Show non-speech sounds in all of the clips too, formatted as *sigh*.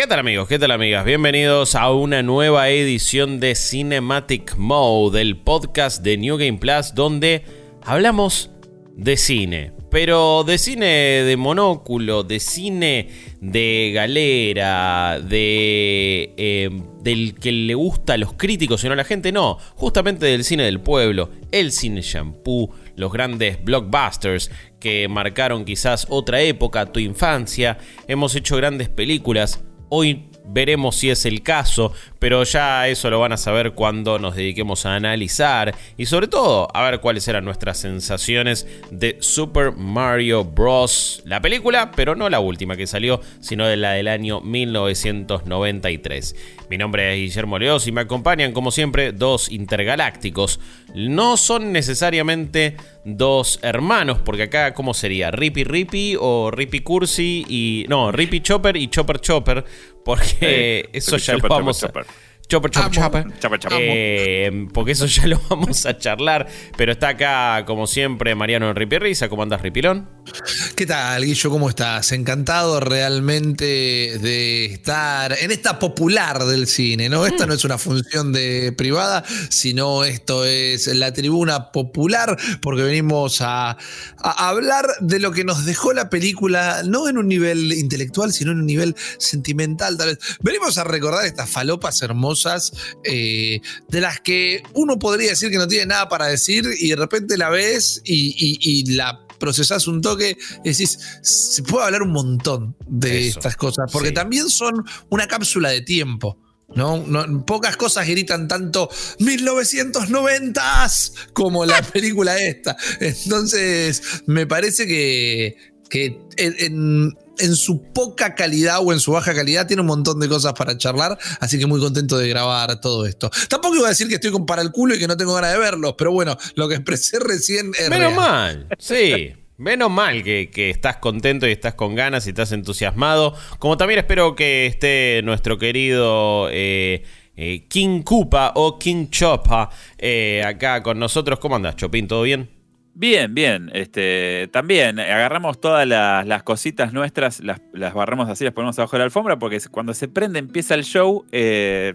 ¿Qué tal amigos? ¿Qué tal amigas? Bienvenidos a una nueva edición de Cinematic Mode, el podcast de New Game Plus, donde hablamos de cine. Pero de cine de monóculo, de cine de galera, de eh, del que le gusta a los críticos y no a la gente, no. Justamente del cine del pueblo, el cine shampoo, los grandes blockbusters que marcaron quizás otra época, tu infancia. Hemos hecho grandes películas. Hoy veremos si es el caso, pero ya eso lo van a saber cuando nos dediquemos a analizar y sobre todo a ver cuáles eran nuestras sensaciones de Super Mario Bros. La película, pero no la última que salió, sino de la del año 1993. Mi nombre es Guillermo Leos y me acompañan como siempre dos intergalácticos. No son necesariamente dos hermanos, porque acá, ¿cómo sería? ¿Rippy Rippy o Rippy Cursi? Y. No, Rippy Chopper y Chopper Chopper, porque eso ya lo vamos a. Chopper, chopper, chopper. Chopper, chopper. Eh, porque eso ya lo *laughs* vamos a charlar. Pero está acá, como siempre, Mariano Ripi Risa. ¿Cómo andas, Ripilón? ¿Qué tal, Guillo? ¿Cómo estás? Encantado realmente de estar en esta popular del cine, ¿no? Esta no es una función de privada, sino esto es la tribuna popular, porque venimos a, a hablar de lo que nos dejó la película, no en un nivel intelectual, sino en un nivel sentimental, tal vez. Venimos a recordar estas falopas hermosas eh, de las que uno podría decir que no tiene nada para decir y de repente la ves y, y- y la procesás un toque y decís, se puede hablar un montón de Eso, estas cosas, porque sí. también son una cápsula de tiempo. ¿no? No- pocas cosas gritan tanto 1990s como la *laughs* película esta. Entonces, me parece que, que en, en- en su poca calidad o en su baja calidad tiene un montón de cosas para charlar, así que muy contento de grabar todo esto. Tampoco iba a decir que estoy con para el culo y que no tengo ganas de verlos, pero bueno, lo que expresé *laughs* recién es Menos real. mal, sí. Menos mal que, que estás contento y estás con ganas y estás entusiasmado. Como también espero que esté nuestro querido eh, eh, King Koopa o King Chopa eh, acá con nosotros. ¿Cómo andas, Chopin? ¿Todo bien? Bien, bien. Este, también agarramos todas las, las cositas nuestras, las, las barramos así, las ponemos abajo de la alfombra, porque cuando se prende, empieza el show, eh,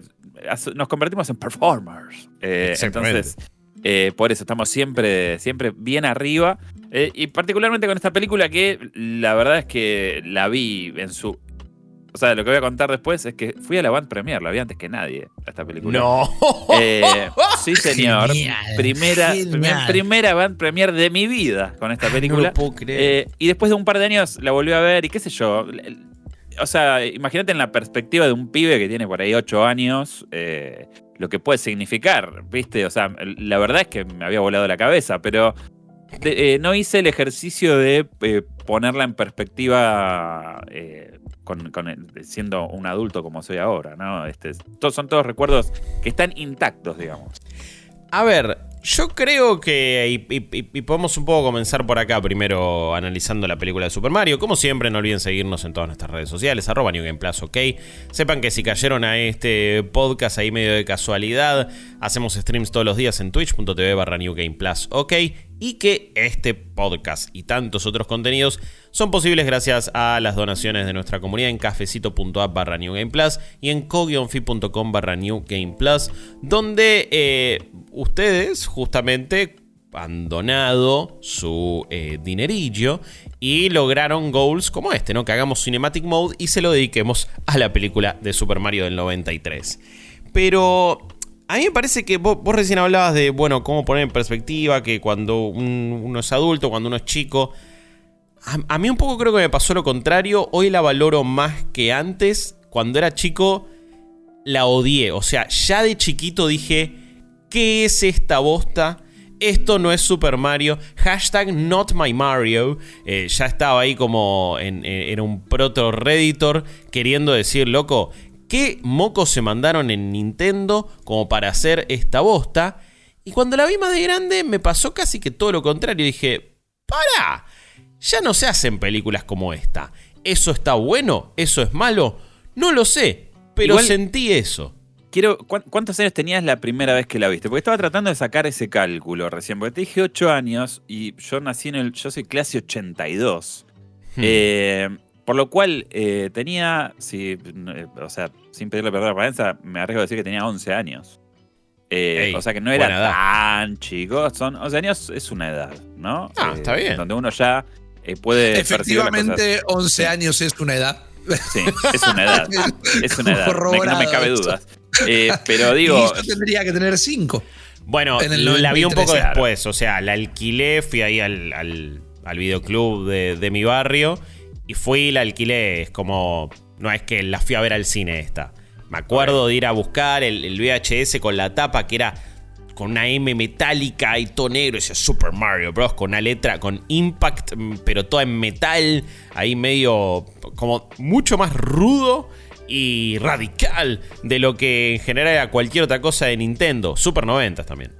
nos convertimos en performers. Eh, entonces, eh, por eso estamos siempre, siempre bien arriba. Eh, y particularmente con esta película que la verdad es que la vi en su... O sea, lo que voy a contar después es que fui a la Band Premier, la vi antes que nadie, a esta película. No. Eh, sí, *laughs* señor. Genial, primera, genial. primer- primera band premier de mi vida con esta No película. lo puedo creer. Eh, y después de un par de años la volví a ver y qué sé yo. O sea, imagínate en la perspectiva de un pibe que tiene por ahí ocho años, eh, lo que puede significar, ¿viste? O sea, la verdad es que me había volado la cabeza, pero eh, no hice el ejercicio de eh, ponerla en perspectiva eh, siendo un adulto como soy ahora, ¿no? Este, son todos recuerdos que están intactos, digamos. A ver, yo creo que. Y podemos un poco comenzar por acá primero analizando la película de Super Mario. Como siempre, no olviden seguirnos en todas nuestras redes sociales, arroba New Game Plus, ok. Sepan que si cayeron a este podcast ahí medio de casualidad, hacemos streams todos los días en twitch.tv barra New Game Plus, ok. Y que este podcast y tantos otros contenidos son posibles gracias a las donaciones de nuestra comunidad en cafecito.app barra New Game Plus y en co-fi.com barra New donde eh, ustedes justamente han donado su eh, dinerillo y lograron goals como este, ¿no? Que hagamos Cinematic Mode y se lo dediquemos a la película de Super Mario del 93. Pero a mí me parece que vos, recién hablabas de, bueno, cómo poner en perspectiva que cuando un- uno es adulto, cuando uno es chico, a, mí un poco creo que me pasó lo contrario. Hoy la valoro más que antes. Cuando era chico, la odié. O sea, ya de chiquito dije, ¿qué es esta bosta? Esto no es Super Mario. Hashtag not my Mario. Eh, ya estaba ahí como en, un proto Redditor queriendo decir, loco, ¿qué mocos se mandaron en Nintendo como para hacer esta bosta? Y cuando la vi más de grande me pasó casi que todo lo contrario. Dije, ¡para! Ya no se hacen películas como esta. ¿Eso está bueno? ¿Eso es malo? No lo sé, pero Igual- sentí eso. Quiero, ¿cuán- ¿Cuántos años tenías la primera vez que la viste? Porque estaba tratando de sacar ese cálculo recién, porque te dije 8 años y yo nací en el. Yo soy clase 82. Hmm. Eh, Por lo cual eh, tenía, si, eh, o sea, sin pedirle perdón a la apariencia, me arriesgo a decir que tenía 11 años. Eh, Ey, o sea que no era edad. tan chico. Son 11 años es una edad, ¿no? Ah, está bien. Donde uno ya eh, puede. Efectivamente, 11 años es una edad. Sí, es una edad. Es una edad. Me- no me cabe dudas. Eh, pero *laughs* y digo, yo tendría que tener 5. Bueno, la vi un 93, poco después, o sea, la alquilé, fui ahí al, al, al videoclub de, de mi barrio y fui y la alquilé. Es como, no es que la fui a ver al cine esta. Me acuerdo de ir a buscar el, el VHS con la tapa que era con una M metálica y todo negro, decía Super Mario Bros. con una letra, con Impact, pero toda en metal, ahí medio como mucho más rudo y radical de lo que en general era cualquier otra cosa de Nintendo. Super 90 también.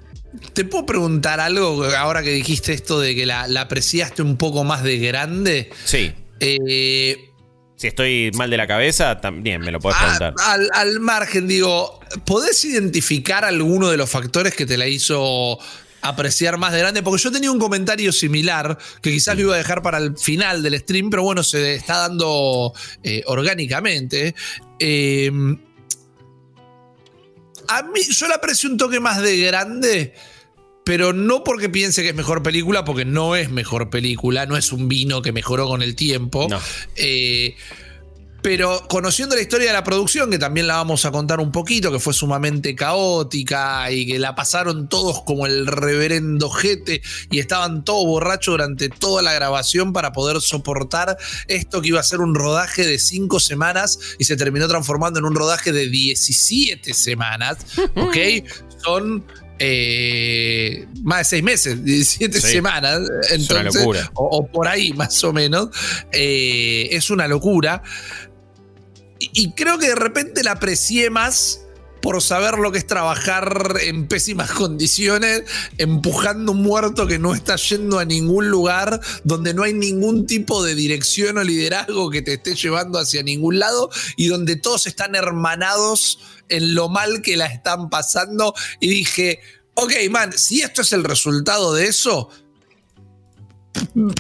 ¿Te puedo preguntar algo ahora que dijiste esto de que la, la apreciaste un poco más de grande? Sí. Eh, Si estoy mal de la cabeza, también me lo puedes a- preguntar. al, al margen, digo, ¿podés identificar alguno de los factores que te la hizo apreciar más de grande? Porque yo tenía un comentario similar que quizás lo iba a dejar para el final del stream, pero bueno, se está dando eh, orgánicamente. Eh, a mí, yo la aprecio un toque más de grande. Pero no porque piense que es mejor película, porque no es mejor película, no es un vino que mejoró con el tiempo. No. Eh, pero conociendo la historia de la producción, que también la vamos a contar un poquito, que fue sumamente caótica y que la pasaron todos como el reverendo jete y estaban todos borrachos durante toda la grabación para poder soportar esto que iba a ser un rodaje de cinco semanas y se terminó transformando en un rodaje de 17 semanas, *laughs* ¿ok? Son eh, más de seis meses, 17 Sí. semanas. Es una Entonces, locura. o, o por ahí más o menos. Eh, es una locura. Y, y creo que de repente la aprecié más por saber lo que es trabajar en pésimas condiciones, empujando un muerto que no está yendo a ningún lugar, donde no hay ningún tipo de dirección o liderazgo que te esté llevando hacia ningún lado y donde todos están hermanados en lo mal que la están pasando. Y dije, ok, man, si esto es el resultado de eso,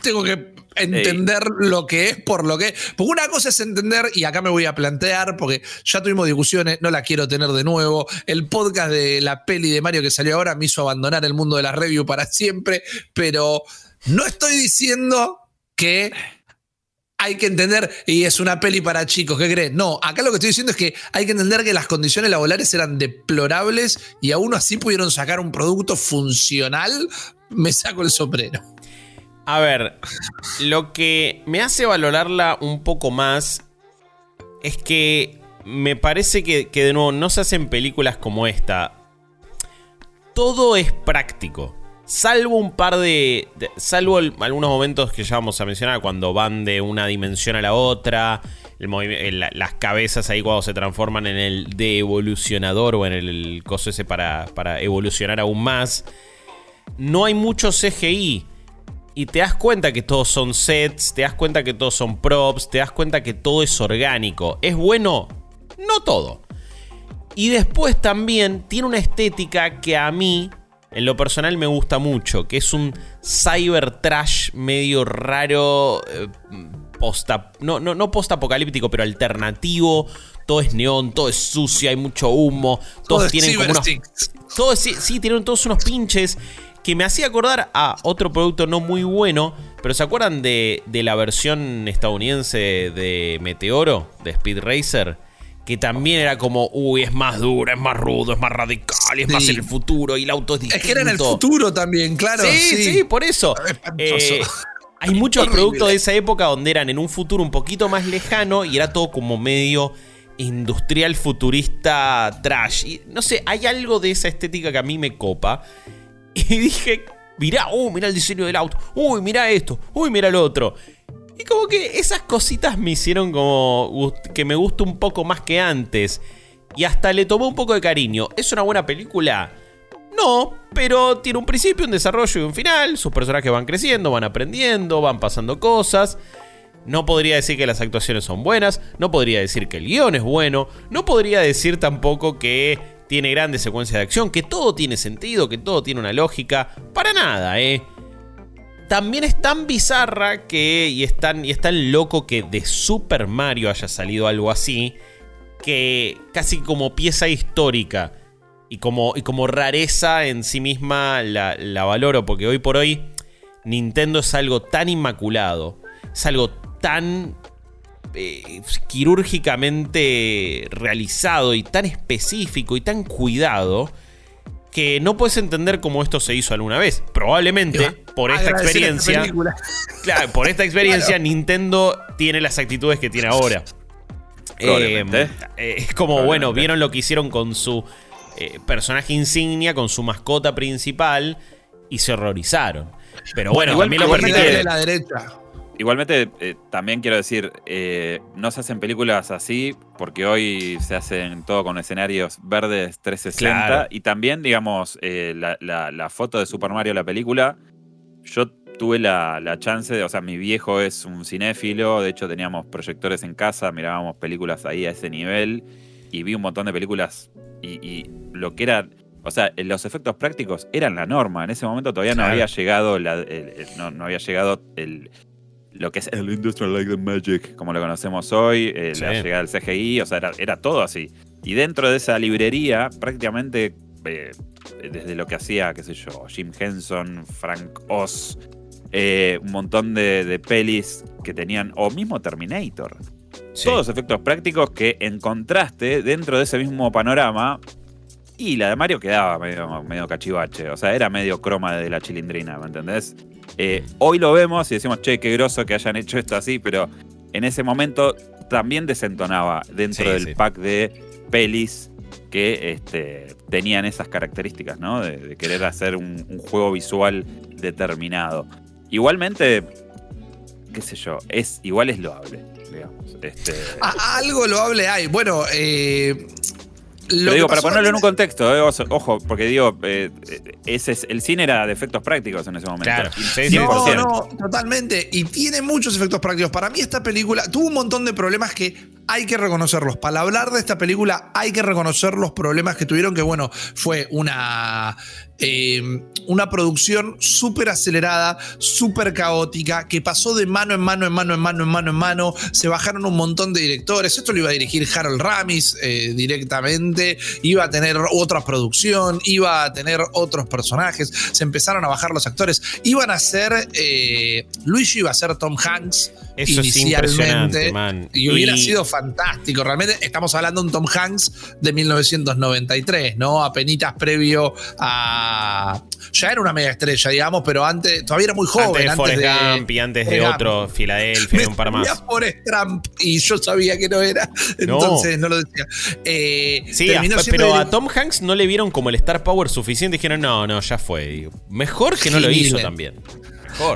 tengo que entender lo que es por lo que. Porque una cosa es entender, y acá me voy a plantear, porque ya tuvimos discusiones, no la quiero tener de nuevo. El podcast de la peli de Mario que salió ahora me hizo abandonar el mundo de la review para siempre, pero no estoy diciendo que hay que entender, y es una peli para chicos, ¿qué crees? No, acá lo que estoy diciendo es que hay que entender que las condiciones laborales eran deplorables y aún así pudieron sacar un producto funcional. Me saco el sombrero. A ver, lo que me hace valorarla un poco más es que me parece que, que de nuevo no se hacen películas como esta. Todo es práctico. Salvo un par de, Salvo algunos momentos que ya vamos a mencionar, cuando van de una dimensión a la otra. la- las cabezas ahí cuando se transforman en el de evolucionador o en el, el coso ese para, para evolucionar aún más. No hay mucho CGI. Y te das cuenta que todos son sets, te das cuenta que todos son props, te das cuenta que todo es orgánico. ¿Es bueno? No todo. Y después también tiene una estética que a mí, en lo personal, me gusta mucho, que es un cyber trash medio raro, eh, posta, no, no, no post-apocalíptico, pero alternativo. Todo es neón, todo es sucio, hay mucho humo, todos Todo tienen como unos todos, sí, sí, tienen todos unos pinches que me hacía acordar a otro producto no muy bueno. Pero ¿se acuerdan de, de la versión estadounidense de Meteoro, de Speed Racer? Que también era como, uy, es más duro, es más rudo, es más radical, es más Sí. en el futuro y el auto es distinto. Es que era en el futuro también, claro. Sí, sí, por eso. Eh, hay muchos productos de esa época donde eran en un futuro un poquito más lejano y era todo como medio industrial futurista trash. Y no sé, hay algo de esa estética que a mí me copa. *laughs* Y dije, mirá, uh, mirá el diseño del auto. Uy, mirá esto. Uy, mirá lo otro. Y como que esas cositas me hicieron como que me guste un poco más que antes. Y hasta le tomé un poco de cariño. ¿Es una buena película? No, pero tiene un principio, un desarrollo y un final. Sus personajes van creciendo, van aprendiendo, van pasando cosas. No podría decir que las actuaciones son buenas, no podría decir que el guion es bueno, no podría decir tampoco que tiene grandes secuencias de acción, que todo tiene sentido, que todo tiene una lógica. Para nada, ¿eh? también es tan bizarra que. Y es tan, y es tan loco que de Super Mario haya salido algo así. Que casi como pieza histórica y como, y como rareza en sí misma la, la valoro. Porque hoy por hoy Nintendo es algo tan inmaculado. Es algo tan eh, quirúrgicamente realizado y tan específico y tan cuidado que no puedes entender cómo esto se hizo alguna vez. Probablemente por esta experiencia. claro, por esta experiencia, Nintendo tiene las actitudes que tiene ahora. Eh, eh, es como, bueno, vieron lo que hicieron con su personaje insignia, con su mascota principal, y se horrorizaron. Pero bueno, igual, también lo permite. la derecha. Igualmente, eh, también quiero decir, eh, no se hacen películas así porque hoy se hacen todo con escenarios verdes 360 y también, digamos, eh, la, foto de Super Mario, la película, yo tuve la, chance, de, o sea, mi viejo es un cinéfilo, de hecho teníamos proyectores en casa, mirábamos películas ahí a ese nivel y vi un montón de películas y, lo que era... O sea, los efectos prácticos eran la norma. En ese momento todavía no había llegado la, no había llegado el, lo que es el Industrial Light and Magic, como lo conocemos hoy, eh, la llegada del CGI, o sea, era, todo así. Y dentro de esa librería, prácticamente eh, desde lo que hacía, qué sé yo, Jim Henson, Frank Oz, eh, un montón de, pelis que tenían, o mismo Terminator. Todos efectos prácticos que en contraste, dentro de ese mismo panorama, y la de Mario quedaba medio, medio cachivache, o sea, era medio croma de la chilindrina, ¿me entendés? Eh, hoy lo vemos y decimos, che, qué groso que hayan hecho esto así, pero en ese momento también desentonaba dentro del pack de pelis que este, tenían esas características, ¿no? De, querer hacer un, juego visual determinado. Igualmente, qué sé yo, es, igual es loable, digamos. Este, algo loable hay. Bueno, eh, lo digo, para ponerlo en un contexto, eh, ojo, porque digo, eh, ese es, el cine era de efectos prácticos en ese momento. Claro, no, no, totalmente. Y tiene muchos efectos prácticos. Para mí esta película tuvo un montón de problemas que hay que reconocerlos. Para hablar de esta película hay que reconocer los problemas que tuvieron, que bueno, fue una, eh, una producción súper acelerada, súper caótica, que pasó de mano en mano, en mano, en mano, en mano, en mano. Se bajaron un montón de directores. Esto lo iba a dirigir Harold Ramis eh, directamente. Iba a tener otra producción, iba a tener otros personajes. Se empezaron a bajar los actores. Iban a ser. Eh, Luigi iba a ser Tom Hanks. Eso inicialmente. Y hubiera sido fantástico. Realmente estamos hablando de un Tom Hanks de 1993, ¿no? Apenitas previo a. Ya era una mega estrella, digamos, pero antes. Todavía era muy joven. Antes de Forrest y antes de otro, Filadelfia y un par más. Forrest Trump y yo sabía que no era. Entonces no, lo decía. Eh, sí, pero a Tom Hanks no le vieron como el Star Power suficiente. Dijeron, no, no, ya fue. Mejor que no lo hizo también.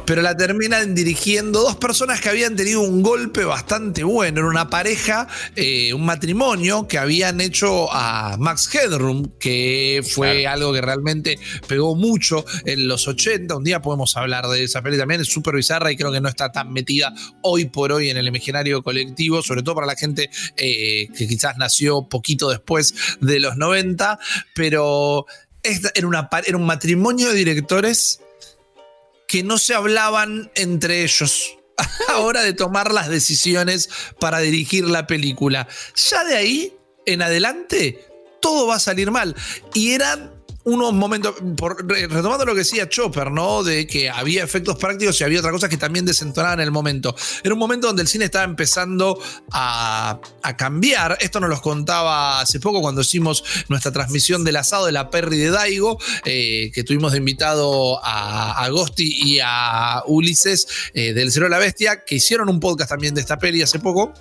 Pero la terminan dirigiendo dos personas que habían tenido un golpe bastante bueno. Era una pareja, eh, un matrimonio que habían hecho a Max Headroom, que fue algo que realmente pegó mucho en los 80. Un día podemos hablar de esa peli también. Es súper bizarra y creo que no está tan metida hoy por hoy en el imaginario colectivo, sobre todo para la gente eh, que quizás nació poquito después de los 90. Pero era, una, era un matrimonio de directores que no se hablaban entre ellos *laughs* a la hora de tomar las decisiones para dirigir la película. Ya de ahí en adelante todo va a salir mal. Y eran unos momentos, retomando lo que decía Chopper, ¿no? De que había efectos prácticos y había otras cosas que también desentonaban en el momento. Era un momento donde el cine estaba empezando a, cambiar. Esto nos lo contaba hace poco cuando hicimos nuestra transmisión del asado de la Perry de Daigo, eh, que tuvimos de invitado a Agosti y a Ulises eh, del Cero de la Bestia, que hicieron un podcast también de esta peli hace poco,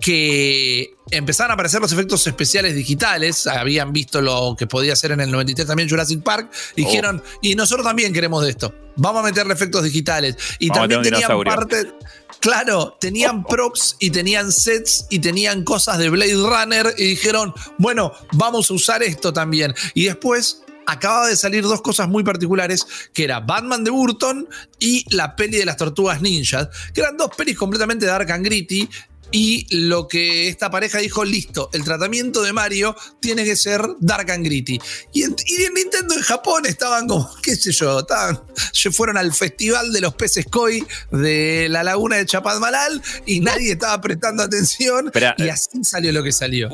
que empezaron a aparecer los efectos especiales digitales, habían visto lo que podía hacer en el 93 también Jurassic Park, y dijeron, y nosotros también queremos de esto, vamos a meterle efectos digitales. Y también tenían parte, claro, tenían props y tenían sets y tenían cosas de Blade Runner y dijeron, bueno, vamos a usar esto también. Y después acaba de salir dos cosas muy particulares, que era Batman de Burton y la peli de las tortugas ninjas, que eran dos pelis completamente dark and gritty, y lo que esta pareja dijo, listo, el tratamiento de Mario tiene que ser dark and gritty. Y en, Nintendo en Japón estaban como, *laughs* qué sé yo, estaban, fueron al festival de los peces koi de la laguna de Chapadmalal y nadie estaba prestando atención y así salió lo que salió.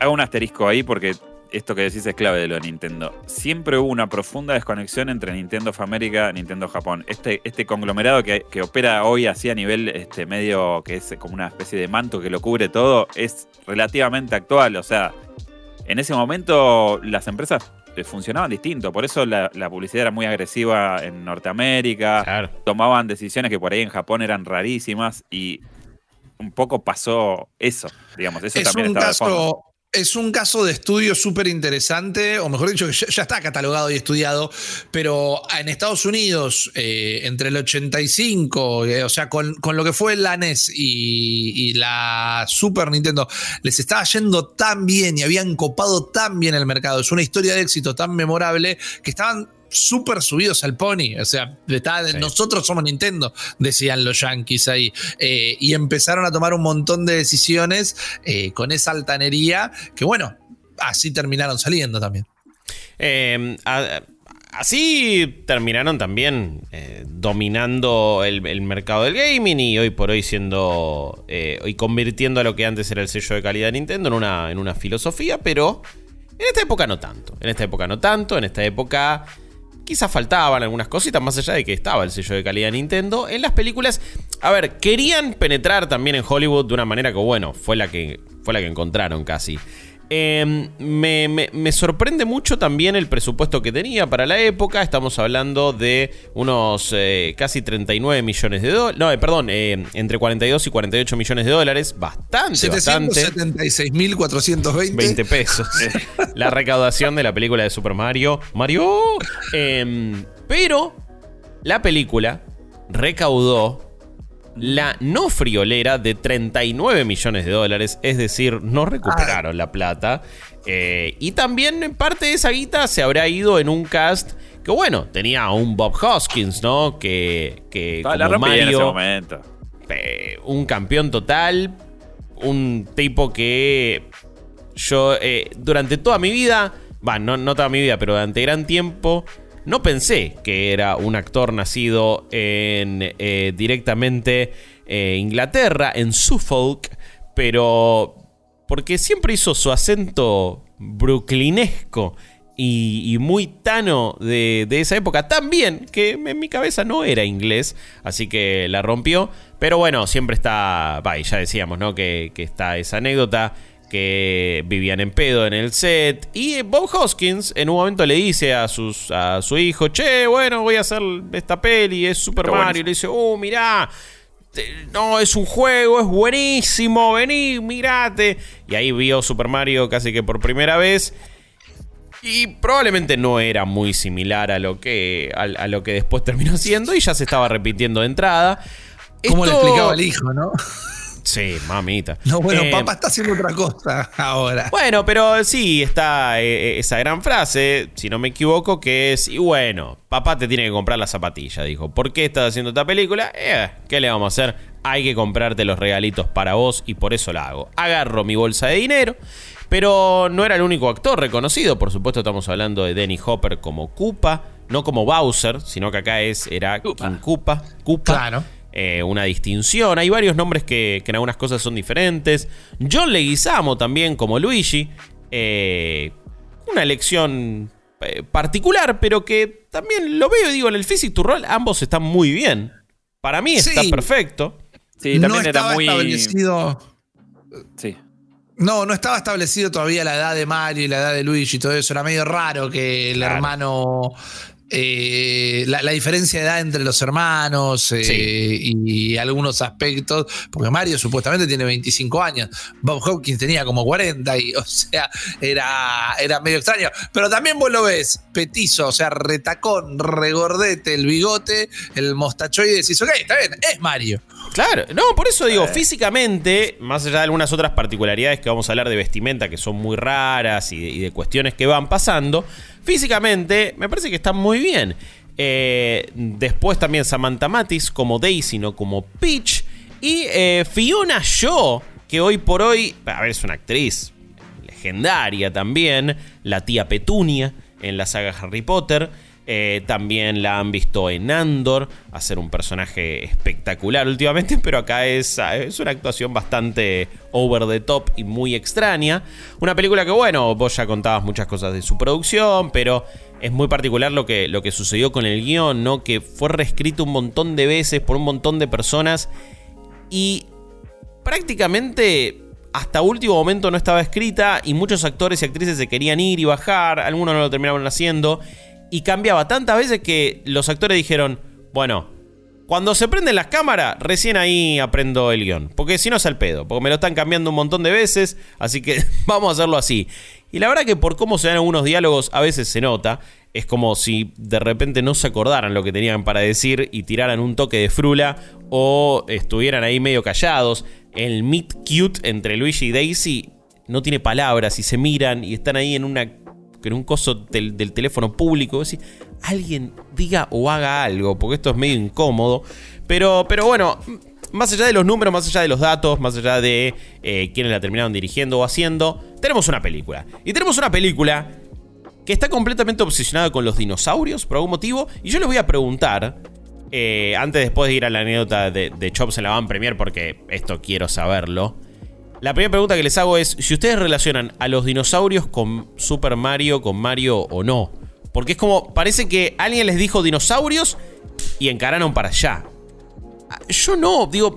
hago un asterisco ahí porque esto que decís es clave de lo de Nintendo. Siempre hubo una profunda desconexión entre Nintendo of America y Nintendo Japón. Este, este conglomerado que, opera hoy así a nivel este, medio, que es como una especie de manto que lo cubre todo, es relativamente actual. O sea, en ese momento las empresas eh, funcionaban distinto. Por eso la, publicidad era muy agresiva en Norteamérica. Tomaban decisiones que por ahí en Japón eran rarísimas y un poco pasó eso, digamos. Eso también estaba caso, es un caso de estudio súper interesante, o mejor dicho, que ya, está catalogado y estudiado, pero en Estados Unidos, eh, entre el 85, eh, o sea, con, lo que fue la NES y, y, la Super Nintendo, les estaba yendo tan bien y habían copado tan bien el mercado. Es una historia de éxito tan memorable que estaban súper subidos al pony. O sea, nosotros somos Nintendo, decían los yankees ahí. Eh, y empezaron a tomar un montón de decisiones eh, con esa altanería que, bueno, así terminaron saliendo también. Em, así terminaron también eh, dominando el, mercado del gaming y hoy por hoy siendo y convirtiendo a lo que antes era el sello de calidad de Nintendo en una, en una filosofía, pero en esta época no tanto. En esta época no tanto, en esta época quizás faltaban algunas cositas, más allá de que estaba el sello de calidad de Nintendo. En las películas, a ver, querían penetrar también en Hollywood de una manera que, bueno, fue la que, fue la que encontraron casi. Em, me, sorprende mucho también el presupuesto que tenía para la época. Estamos hablando de unos eh, casi 39 millones de dólares. No, eh, perdón, eh, entre 42 y 48 millones de dólares. Bastante, bastante. 776.420 20 pesos. *laughs* la recaudación de la película de Super Mario. Mario. Em, pero la película recaudó la no friolera de 39 millones de dólares, es decir, no recuperaron la plata. Eh, y también en parte de esa guita se habrá ido en un cast que, bueno, tenía a un Bob Hoskins, ¿no? Que, que como Mario, eh, un campeón total, un tipo que yo eh, durante toda mi vida, va, no, no toda mi vida, pero durante gran tiempo no pensé que era un actor nacido en eh, directamente eh, Inglaterra, en Suffolk, pero porque siempre hizo su acento brooklinesco y, muy tano de, esa época, tan bien que en mi cabeza no era inglés, así que la rompió. Pero bueno, siempre está, ya decíamos, ¿no? Que, que está esa anécdota que vivían en pedo en el set. Y Bob Hoskins en un momento le dice a, sus, a su hijo, che, bueno, voy a hacer esta peli, es Super Mario. Y le dice, oh, mirá, no, es un juego, es buenísimo, vení, mirate. Y ahí vio Super Mario casi que por primera vez. Y probablemente no era muy similar a lo que, a, lo que después terminó siendo y ya se estaba repitiendo de entrada. ¿Cómo le explicaba al hijo, no? Sí, mamita. No, bueno, eh, papá está haciendo otra cosa ahora. Bueno, pero sí, está eh, eh, esa gran frase, si no me equivoco, que es, y bueno, papá te tiene que comprar la zapatilla, dijo. ¿Por qué estás haciendo esta película? ¿Qué le vamos a hacer? Hay que comprarte los regalitos para vos y por eso la hago. Agarro mi bolsa de dinero, pero no era el único actor reconocido, por supuesto estamos hablando de Denny Hopper como Koopa, no como Bowser, sino que acá es, era King Koopa. Koopa. Claro. Eh, una distinción. Hay varios nombres que, en algunas cosas son diferentes. John Leguizamo también como Luigi. Eh, una elección eh, particular, pero que también lo veo y digo, en el Physic to Roll ambos están muy bien. Para mí está perfecto. Sí, también no era muy establecido. Sí. No, no estaba establecido todavía la edad de Mario y la edad de Luigi y todo eso. Era medio raro que el hermano eh, la, diferencia de edad entre los hermanos eh, y algunos aspectos, porque Mario supuestamente tiene 25 años, Bob Hopkins tenía como 40, y o sea, era, era medio extraño. Pero también vos lo ves, petizo, o sea, retacón, regordete, el bigote, el mostacho y decís, ok, está bien, es Mario. Claro, no, por eso digo, físicamente, más allá de algunas otras particularidades que vamos a hablar de vestimenta que son muy raras y de cuestiones que van pasando, Físicamente, me parece que está muy bien. Eh, después también Samantha Matis como Daisy, no como Peach. Y eh, Fiona Shaw que hoy por hoy, a ver, es una actriz legendaria también, la tía Petunia en la saga Harry Potter. Eh, también la han visto en Andor, hacer un personaje espectacular últimamente, *laughs* pero acá es, es, una actuación bastante over the top y muy extraña. Una película que, bueno, vos ya contabas muchas cosas de su producción, pero es muy particular lo que, lo que sucedió con el guion, ¿no? Que fue reescrito un montón de veces por un montón de personas y prácticamente hasta último momento no estaba escrita y muchos actores y actrices se querían ir y bajar, algunos no lo terminaron haciendo y cambiaba tantas veces que los actores dijeron, bueno, cuando se prenden las cámaras, recién ahí aprendo el guion. Porque si no es al pedo. Porque me lo están cambiando un montón de veces. Así que *laughs* vamos a hacerlo así. Y la verdad que por cómo se dan algunos diálogos a veces se nota. Es como si de repente no se acordaran lo que tenían para decir y tiraran un toque de frula. O estuvieran ahí medio callados. El meet cute entre Luigi y Daisy no tiene palabras y se miran y están ahí en una en un coso del, teléfono público, decir, alguien diga o haga algo, porque esto es medio incómodo. Pero, pero bueno, más allá de los números, más allá de los datos, más allá de eh, quienes la terminaron dirigiendo o haciendo, tenemos una película. Y tenemos una película que está completamente obsesionada con los dinosaurios por algún motivo. Y yo les voy a preguntar, eh, antes después de ir a la anécdota de, de Chops en la Van Premier, porque esto quiero saberlo. La primera pregunta que les hago es si ustedes relacionan a los dinosaurios con Super Mario, con Mario o no. Porque es como, parece que alguien les dijo dinosaurios y encararon para allá. Ah, yo no, digo,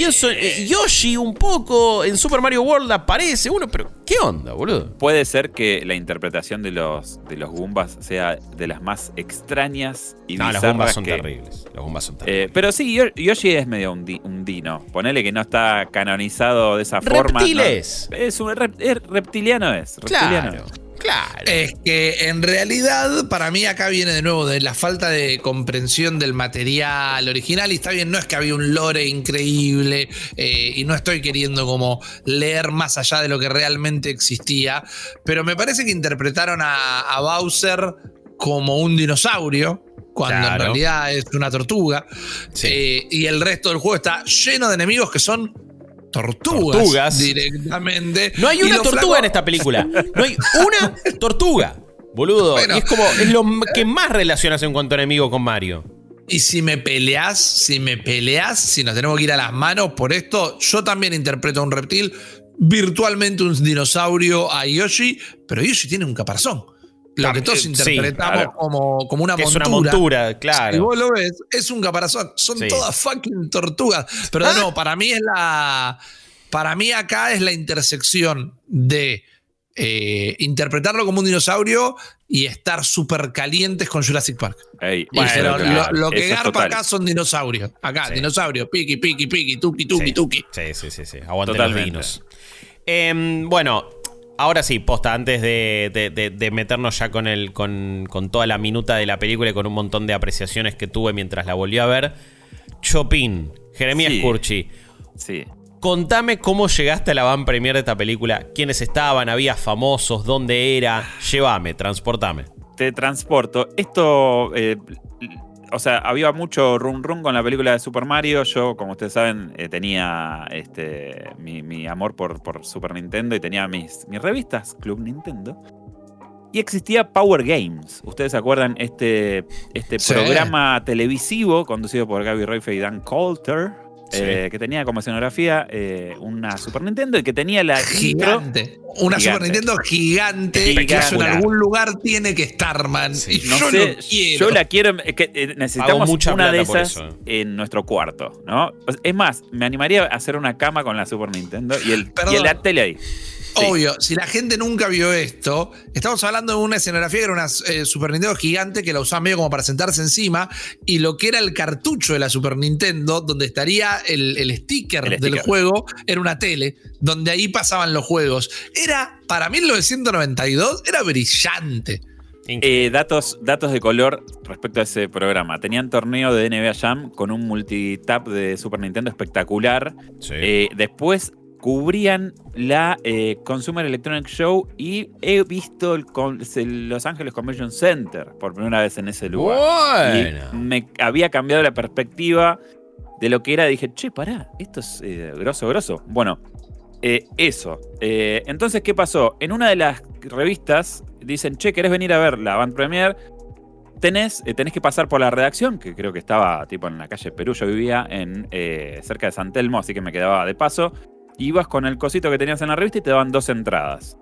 pienso en eh, Yoshi un poco, en Super Mario World aparece uno, pero ¿qué onda, boludo? Puede ser que la interpretación de los, de los Goombas sea de las más extrañas y no, los Goombas son terribles. Los Goombas son terribles. Eh, pero sí, Yoshi es medio un, dino. Ponele que no está canonizado de esa forma. Reptiles. Es un reptiliano es. Reptiliano. Claro. Claro. Es que en realidad, para mí, acá viene de nuevo de la falta de comprensión del material original. Y está bien, no es que había un lore increíble. Eh, y no estoy queriendo como leer más allá de lo que realmente existía. Pero me parece que interpretaron a, Bowser como un dinosaurio cuando en realidad es una tortuga. Eh, y el resto del juego está lleno de enemigos que son tortugas, directamente. No hay una tortuga en esta película. *laughs* No hay una tortuga. Boludo. es como. Es lo que más relacionas en cuanto a enemigo con Mario. Y si me peleas, si me peleas, si nos tenemos que ir a las manos por esto, yo también interpreto a un reptil, virtualmente un dinosaurio a Yoshi, pero Yoshi tiene un caparazón. Lo que todos interpretamos como, como, una montura. Es una montura, claro. Si vos lo ves, es un caparazón. Son todas fucking tortugas. Pero ah. no, para mí es la. Para mí acá es la intersección de eh, interpretarlo como un dinosaurio y estar súper calientes con Jurassic Park. lo, que garpa acá son dinosaurios. Acá, dinosaurios, piqui, piqui, piqui, tuki, tuki, tuki. Sí, sí, sí, sí. Aguante los dinos. Em, bueno, ahora sí, posta, antes de, meternos ya con, el, con, toda la minuta de la película y con un montón de apreciaciones que tuve mientras la volví a ver. Chopin, Jeremías Curchi. Sí. Contame cómo llegaste a la van premier de esta película. ¿Quiénes estaban? ¿Había famosos? ¿Dónde era? Llévame, transportame. Te transporto. Esto eh, o sea, había mucho run run con la película de Super Mario. Yo, como ustedes saben, eh, tenía este, mi, amor por, por, Super Nintendo y tenía mis, mis revistas Club Nintendo. Y existía Power Games. ¿Ustedes se acuerdan este, este programa televisivo conducido por Gaby Reife y Dan Coulter? Eh, que tenía como escenografía eh, una Super Nintendo y que tenía la gigante. una Super Nintendo gigante, que en algún lugar tiene que estar, man. y yo quiero. Yo la quiero. Que, necesitamos una de esas en nuestro cuarto, ¿no? Es más, me animaría a hacer una cama con la Super Nintendo y el, y la tele ahí. Obvio, si la gente nunca vio esto, estamos hablando de una escenografía que era una eh, Super Nintendo gigante que la usaba medio como para sentarse encima, y lo que era el cartucho de la Super Nintendo, donde estaría el, sticker del juego, era una tele, donde ahí pasaban los juegos. Era, para 1992, era brillante. Eh, datos, datos de color respecto a ese programa. Tenían torneo de NBA Jam con un multitap de Super Nintendo espectacular. Eh, después cubrían la eh, Consumer Electronic Show y he visto el, Los Ángeles Convention Center por primera vez en ese lugar. Y me había cambiado la perspectiva de lo que era, dije, che, pará, esto es eh, grosso, grosso. Bueno, eh, eso. Entonces, ¿qué pasó? En una de las revistas dicen, che, ¿querés venir a ver la Band Premier? Tenés, tenés que pasar por la redacción, que creo que estaba tipo en la calle Perú, yo vivía en, cerca de San Telmo, así que me quedaba de paso. Ibas con el cosito que tenías en la revista y te daban dos entradas.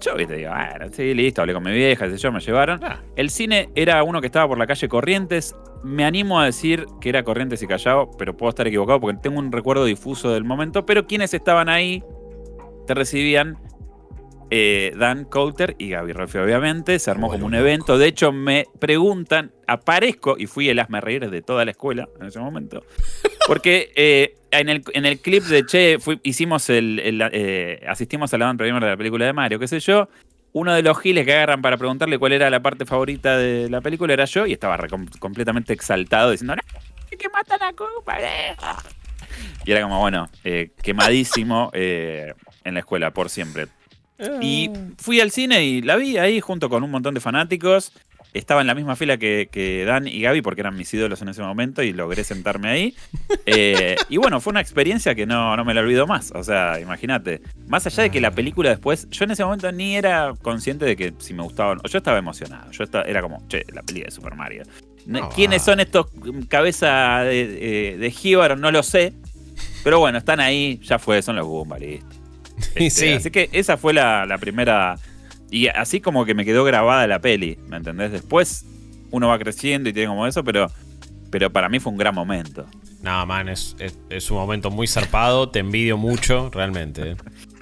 Yo te digo, bueno, sí, listo, hablé con mi vieja, sé yo, me llevaron. Ah, El cine era uno que estaba por la calle Corrientes. Me animo a decir que era Corrientes y Callao, pero puedo estar equivocado porque tengo un recuerdo difuso del momento. Pero quienes estaban ahí te recibían eh, Dan Coulter y Gaby Rolfi, obviamente. Se armó como un evento. De hecho, me preguntan, aparezco y fui el asme reír de toda la escuela en ese momento. Porque eh, en, el, en el clip de Che fui- hicimos el, el, eh, asistimos a la banda premier de la película de Mario, qué sé yo. Uno de los giles que agarran para preguntarle cuál era la parte favorita de la película era yo y estaba re- completamente exaltado diciendo, no, que matan a eh". Y era como, bueno, quemadísimo en la escuela por siempre. Y fui al cine y la vi ahí junto con un montón de fanáticos. Estaba en la misma fila que, que Dan y Gaby porque eran mis ídolos en ese momento y logré sentarme ahí. *laughs* Eh, y bueno, fue una experiencia que no, no me la olvido más. O sea, imagínate. Más allá de que la película después, yo en ese momento ni era consciente de que si me gustaba o no. Yo estaba emocionado. Yo estaba, era como, che, la película de Super Mario. Ah. ¿Quiénes son estos cabeza de, eh, de jíbaro? No lo sé. Pero bueno, están ahí, ya fue, son los Goomba, listo. *laughs* Este, sí. Así que esa fue la, la primera. Y así como que me quedó grabada la peli, ¿me entendés? Después uno va creciendo y tiene como eso, pero, pero para mí fue un gran momento. No, man, es, es- es un momento muy zarpado. Te envidio mucho, realmente. eh.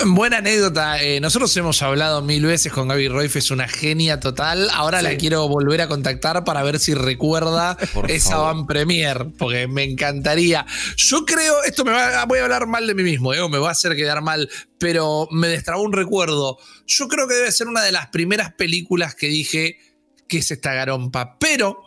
Buena anécdota. eh, nosotros hemos hablado mil veces con Gaby Royf, es una genia total. Ahora la quiero volver a contactar para ver si recuerda Por esa favor. van premier, porque me encantaría. Yo creo, esto me va, voy a hablar mal de mí mismo, eh, o me va a hacer quedar mal, pero me destrabó un recuerdo. Yo creo que debe ser una de las primeras películas que dije que es esta garompa, pero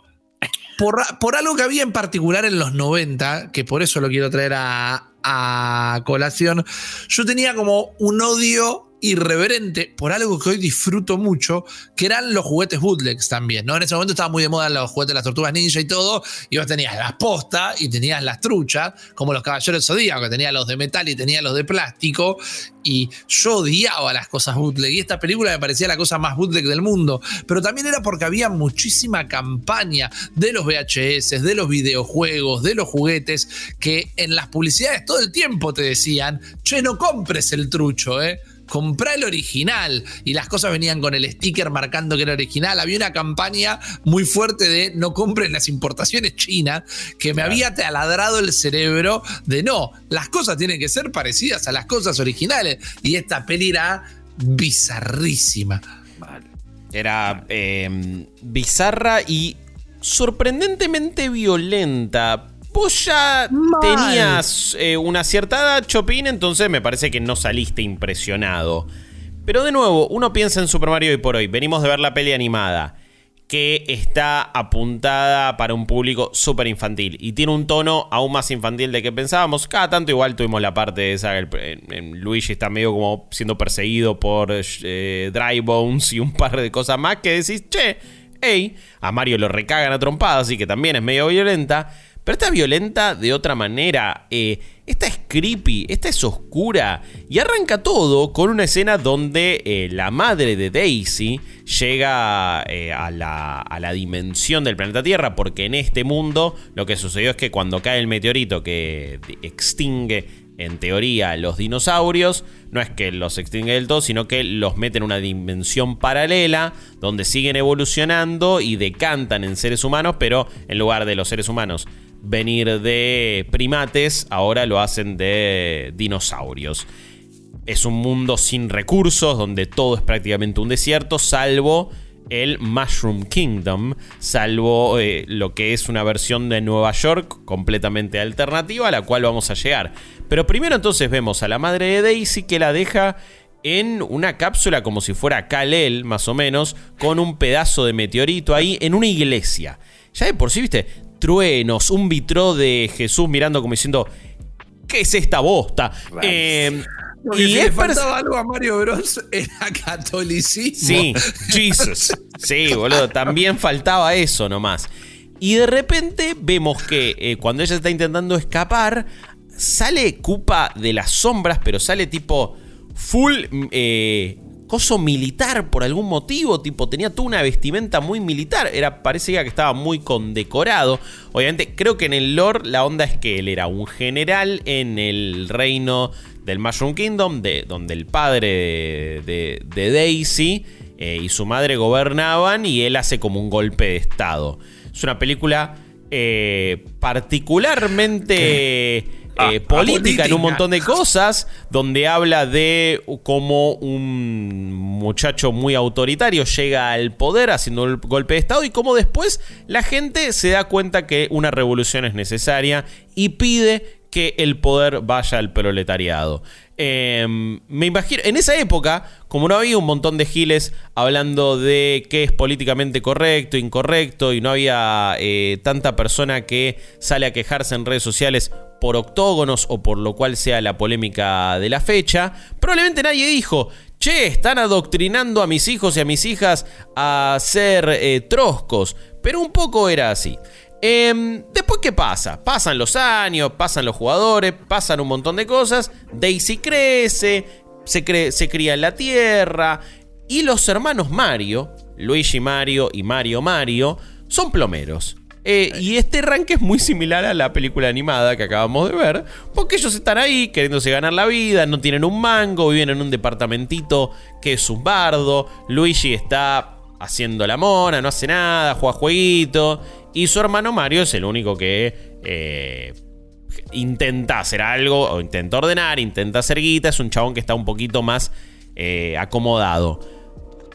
por, por algo que había en particular en los 90, que por eso lo quiero traer a, a colación, yo tenía como un odio irreverente por algo que hoy disfruto mucho, que eran los juguetes bootlegs también, ¿no? En ese momento estaban muy de moda los juguetes de las tortugas ninja y todo, y vos tenías las postas y tenías las truchas, como los caballeros Zodíaco, que tenía los de metal y tenía los de plástico, y yo odiaba las cosas bootleg, y esta película me parecía la cosa más bootleg del mundo, pero también era porque había muchísima campaña de los VHS, de los videojuegos, de los juguetes, que en las publicidades todo el tiempo te decían, che, no compres el trucho, ¿eh? Comprá el original. Y las cosas venían con el sticker marcando que era original. Había una campaña muy fuerte de no compren las importaciones chinas que me había taladrado el cerebro de no, las cosas tienen que ser parecidas a las cosas originales. Y esta peli era bizarrísima. Era eh, bizarra y sorprendentemente violenta. Vos ya Mal. tenías eh, una cierta edad, Chopin, entonces me parece que no saliste impresionado. Pero de nuevo, uno piensa en Super Mario hoy por hoy. Venimos de ver la peli animada, que está apuntada para un público súper infantil y tiene un tono aún más infantil de que pensábamos. Cada tanto igual tuvimos la parte esa, el- Luigi está medio como siendo perseguido por eh, Dry Bones y un par de cosas más que decís, che, hey, a Mario lo recagan a trompadas, así que también es medio violenta. Pero esta es violenta de otra manera. eh, esta es creepy, esta es oscura. Y arranca todo con una escena donde eh, la madre de Daisy llega eh, a, la, a la dimensión del planeta Tierra. Porque en este mundo lo que sucedió es que cuando cae el meteorito que extingue en teoría los dinosaurios, no es que los extingue del todo, sino que los mete en una dimensión paralela donde siguen evolucionando y decantan en seres humanos, pero en lugar de los seres humanos venir de primates, ahora lo hacen de dinosaurios. Es un mundo sin recursos, donde todo es prácticamente un desierto, salvo el Mushroom Kingdom, salvo eh, lo que es una versión de Nueva York completamente alternativa, a la cual vamos a llegar. Pero primero entonces vemos a la madre de Daisy que la deja en una cápsula como si fuera Kal-El, más o menos, con un pedazo de meteorito ahí en una iglesia. Ya de por sí, viste, truenos, un vitró de Jesús mirando como diciendo, ¿qué es esta bosta? Eh, y si es le faltaba algo a Mario Bros. era catolicismo. Sí, *laughs* Jesus. Sí, boludo, también faltaba eso nomás. Y de repente vemos que eh, cuando ella está intentando escapar, sale Koopa de las sombras, pero sale tipo full eh, coso militar por algún motivo, tipo tenía toda una vestimenta muy militar, era parecía que estaba muy condecorado. Obviamente creo que en el lore la onda es que él era un general en el reino del Mushroom Kingdom, de, donde el padre de, Daisy eh, y su madre gobernaban y él hace como un golpe de estado. Es una película eh, particularmente... eh, política, en un montón de cosas, donde habla de cómo un muchacho muy autoritario llega al poder haciendo el golpe de Estado y cómo después la gente se da cuenta que una revolución es necesaria y pide que el poder vaya al proletariado. Em, me imagino, en esa época, como no había un montón de giles hablando de qué es políticamente correcto, incorrecto, y no había eh, tanta persona que sale a quejarse en redes sociales por octógonos o por lo cual sea la polémica de la fecha, probablemente nadie dijo, che, están adoctrinando a mis hijos y a mis hijas a ser eh, troscos, pero un poco era así. Em, después, ¿qué pasa? Pasan los años, pasan los jugadores, pasan un montón de cosas. Daisy crece, se, se cría en la tierra. Y los hermanos Mario, Luigi Mario y Mario Mario, son plomeros. Eh, y este rank es muy similar a la película animada que acabamos de ver, porque ellos están ahí queriéndose ganar la vida, no tienen un mango, viven en un departamentito que es un bardo, Luigi está haciendo la mona, no hace nada, juega jueguito, y su hermano Mario es el único que eh, intenta hacer algo, o intenta ordenar, intenta hacer guita. Es un chabón que está un poquito más eh, acomodado.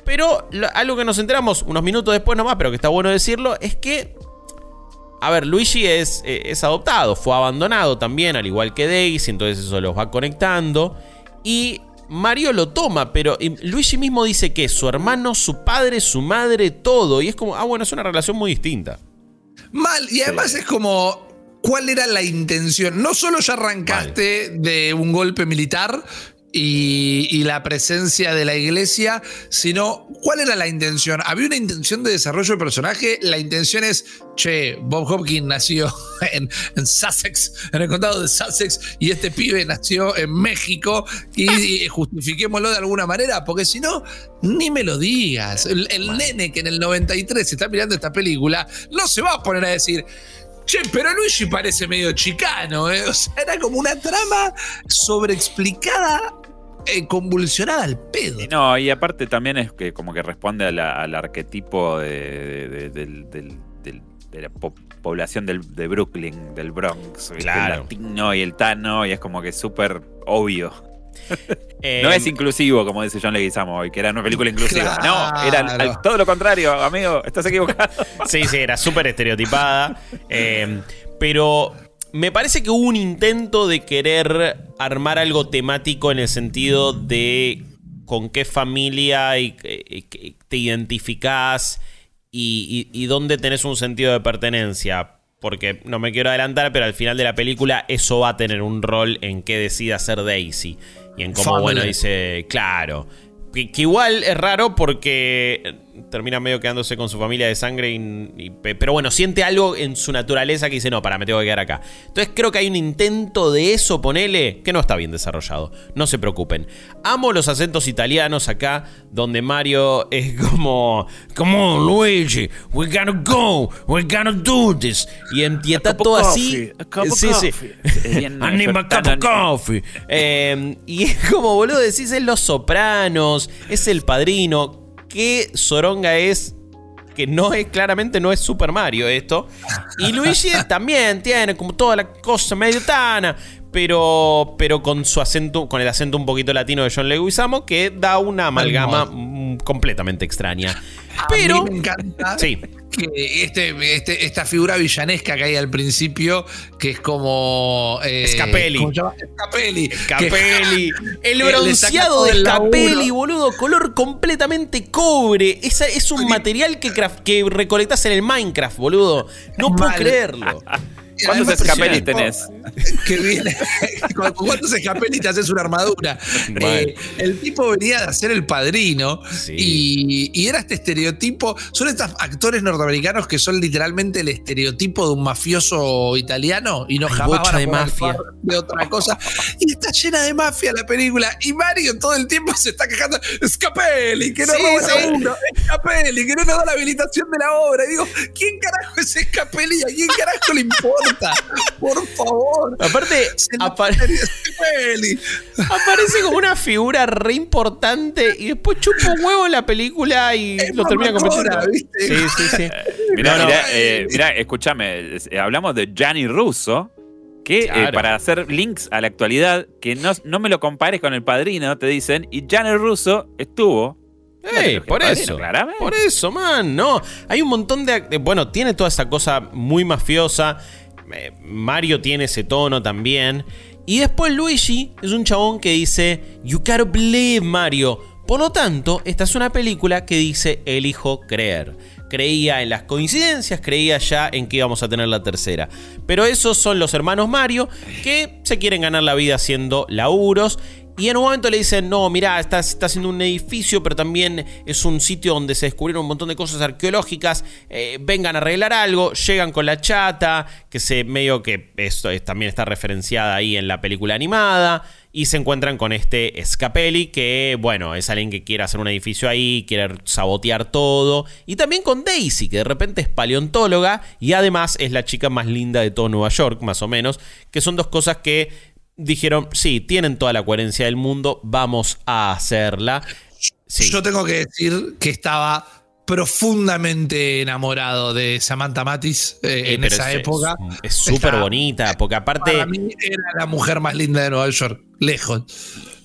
Pero algo que nos enteramos unos minutos después nomás, pero que está bueno decirlo, es que. A ver, Luigi es, eh, es adoptado, fue abandonado también, al igual que Daisy, entonces eso los va conectando. Y Mario lo toma, pero Luigi mismo dice que su hermano, su padre, su madre, todo. Y es como, ah, bueno, es una relación muy distinta. Mal, y además es como, ¿cuál era la intención? No solo ya arrancaste de un golpe militar y, la presencia de la iglesia, sino cuál era la intención. ¿Había una intención de desarrollo del personaje? La intención es, che, Bob Hopkins nació *laughs* en, Sussex, en el condado de Sussex, y este pibe nació en México, y, justifiquémoslo de alguna manera, porque si no, ni me lo digas. El, nene que en el 93 está mirando esta película, no se va a poner a decir, Che, pero Luigi parece medio chicano, ¿eh? O sea, era como una trama sobreexplicada eh, convulsionada al pedo. no, y aparte también es que como que responde al arquetipo de, la población de Brooklyn, del Bronx. El latino y el tano, y es como que es súper obvio. *laughs* no es em, inclusivo, como dice John Leguizamo hoy, que era una película inclusiva. No, era todo lo contrario, amigo, estás equivocado. sí, sí, era súper estereotipada. *laughs* Em, pero me parece que hubo un intento de querer armar algo temático en el sentido de con qué familia y, te identificás y, dónde tenés un sentido de pertenencia. Porque no me quiero adelantar, pero al final de la película eso va a tener un rol en qué decida hacer Daisy. Y en cómo, bueno, dice, claro. Que, igual es raro porque termina medio quedándose con su familia de sangre. Y, pero bueno, siente algo en su naturaleza que dice, no, para, me tengo que quedar acá. Entonces creo que hay un intento de eso, ponele, que no está bien desarrollado. No se preocupen. Amo los acentos italianos acá, donde Mario es *laughs* como, como Luigi, we're gonna go, we're gonna do this. Y, está todo así. Sí, sí. *laughs* Anima cup of coffee. Eh, y es como, boludo, decís, es Los Sopranos, es El Padrino que Soronga es que no es claramente no es Super Mario esto. Y Luigi también tiene como toda la cosa medio tana, pero, pero con su acento, con el acento un poquito latino de John Leguizamo, que da una amalgama completamente extraña. Pero. me encanta. Sí que este, este, esta figura villanesca que hay al principio, que es como. Eh, Scapelli. ¿cómo se llama? Scapelli. Scapelli. *laughs* el bronceado de Scapelli, boludo. Color completamente cobre. Esa, es un material que, que recolectas en el Minecraft, boludo. No puedo creerlo. ¿Cuántos escapelis tenés? *laughs* Que viene, con cuántos escapelis te haces una armadura. Eh, el tipo venía de hacer el padrino y, y, era este estereotipo. Son estos actores norteamericanos que son literalmente el estereotipo de un mafioso italiano y no jamás van a de mafia. de otra cosa. Y está llena de mafia la película. Y Mario todo el tiempo se está quejando: Scapelli, que no sí, roba uno, Scapelli, que no nos da la habilitación de la obra. Y digo, ¿quién carajo es Scapelli? ¿A quién carajo le importa? Por favor. Aparte, *laughs* aparece como una figura re importante y después chupa un huevo en la película y lo termina convirtiendo. Sí, sí, sí. *laughs* Mirá, eh, escúchame, eh, hablamos de Gianni Russo, que eh, para hacer links a la actualidad, que no, no me lo compares con el padrino, te dicen, y Gianni Russo estuvo Ey, por eso. Por eso, man. No, hay un montón de. Bueno, tiene toda esa cosa muy mafiosa. Mario tiene ese tono también. Y después Luigi es un chabón que dice: You gotta believe, Mario. Por lo tanto, esta es una película que dice elijo creer. Creía en las coincidencias, creía ya en que íbamos a tener la tercera. Pero esos son los hermanos Mario que se quieren ganar la vida haciendo laburos y en un momento le dicen, no, mira, está, está haciendo un edificio, pero también es un sitio donde se descubrieron un montón de cosas arqueológicas. Eh, vengan a arreglar algo, llegan con la chata, que se medio que esto también está referenciada ahí en la película animada. Y se encuentran con este Scapelli, que bueno, es alguien que quiere hacer un edificio ahí, quiere sabotear todo. Y también con Daisy, que de repente es paleontóloga y además es la chica más linda de todo Nueva York, más o menos. Que son dos cosas que dijeron, sí, tienen toda la coherencia del mundo, vamos a hacerla. Yo tengo que decir que estaba profundamente enamorado de Samantha Matis eh, en esa época. Es súper bonita, porque aparte... Para mí era la mujer más linda de Nueva York, lejos.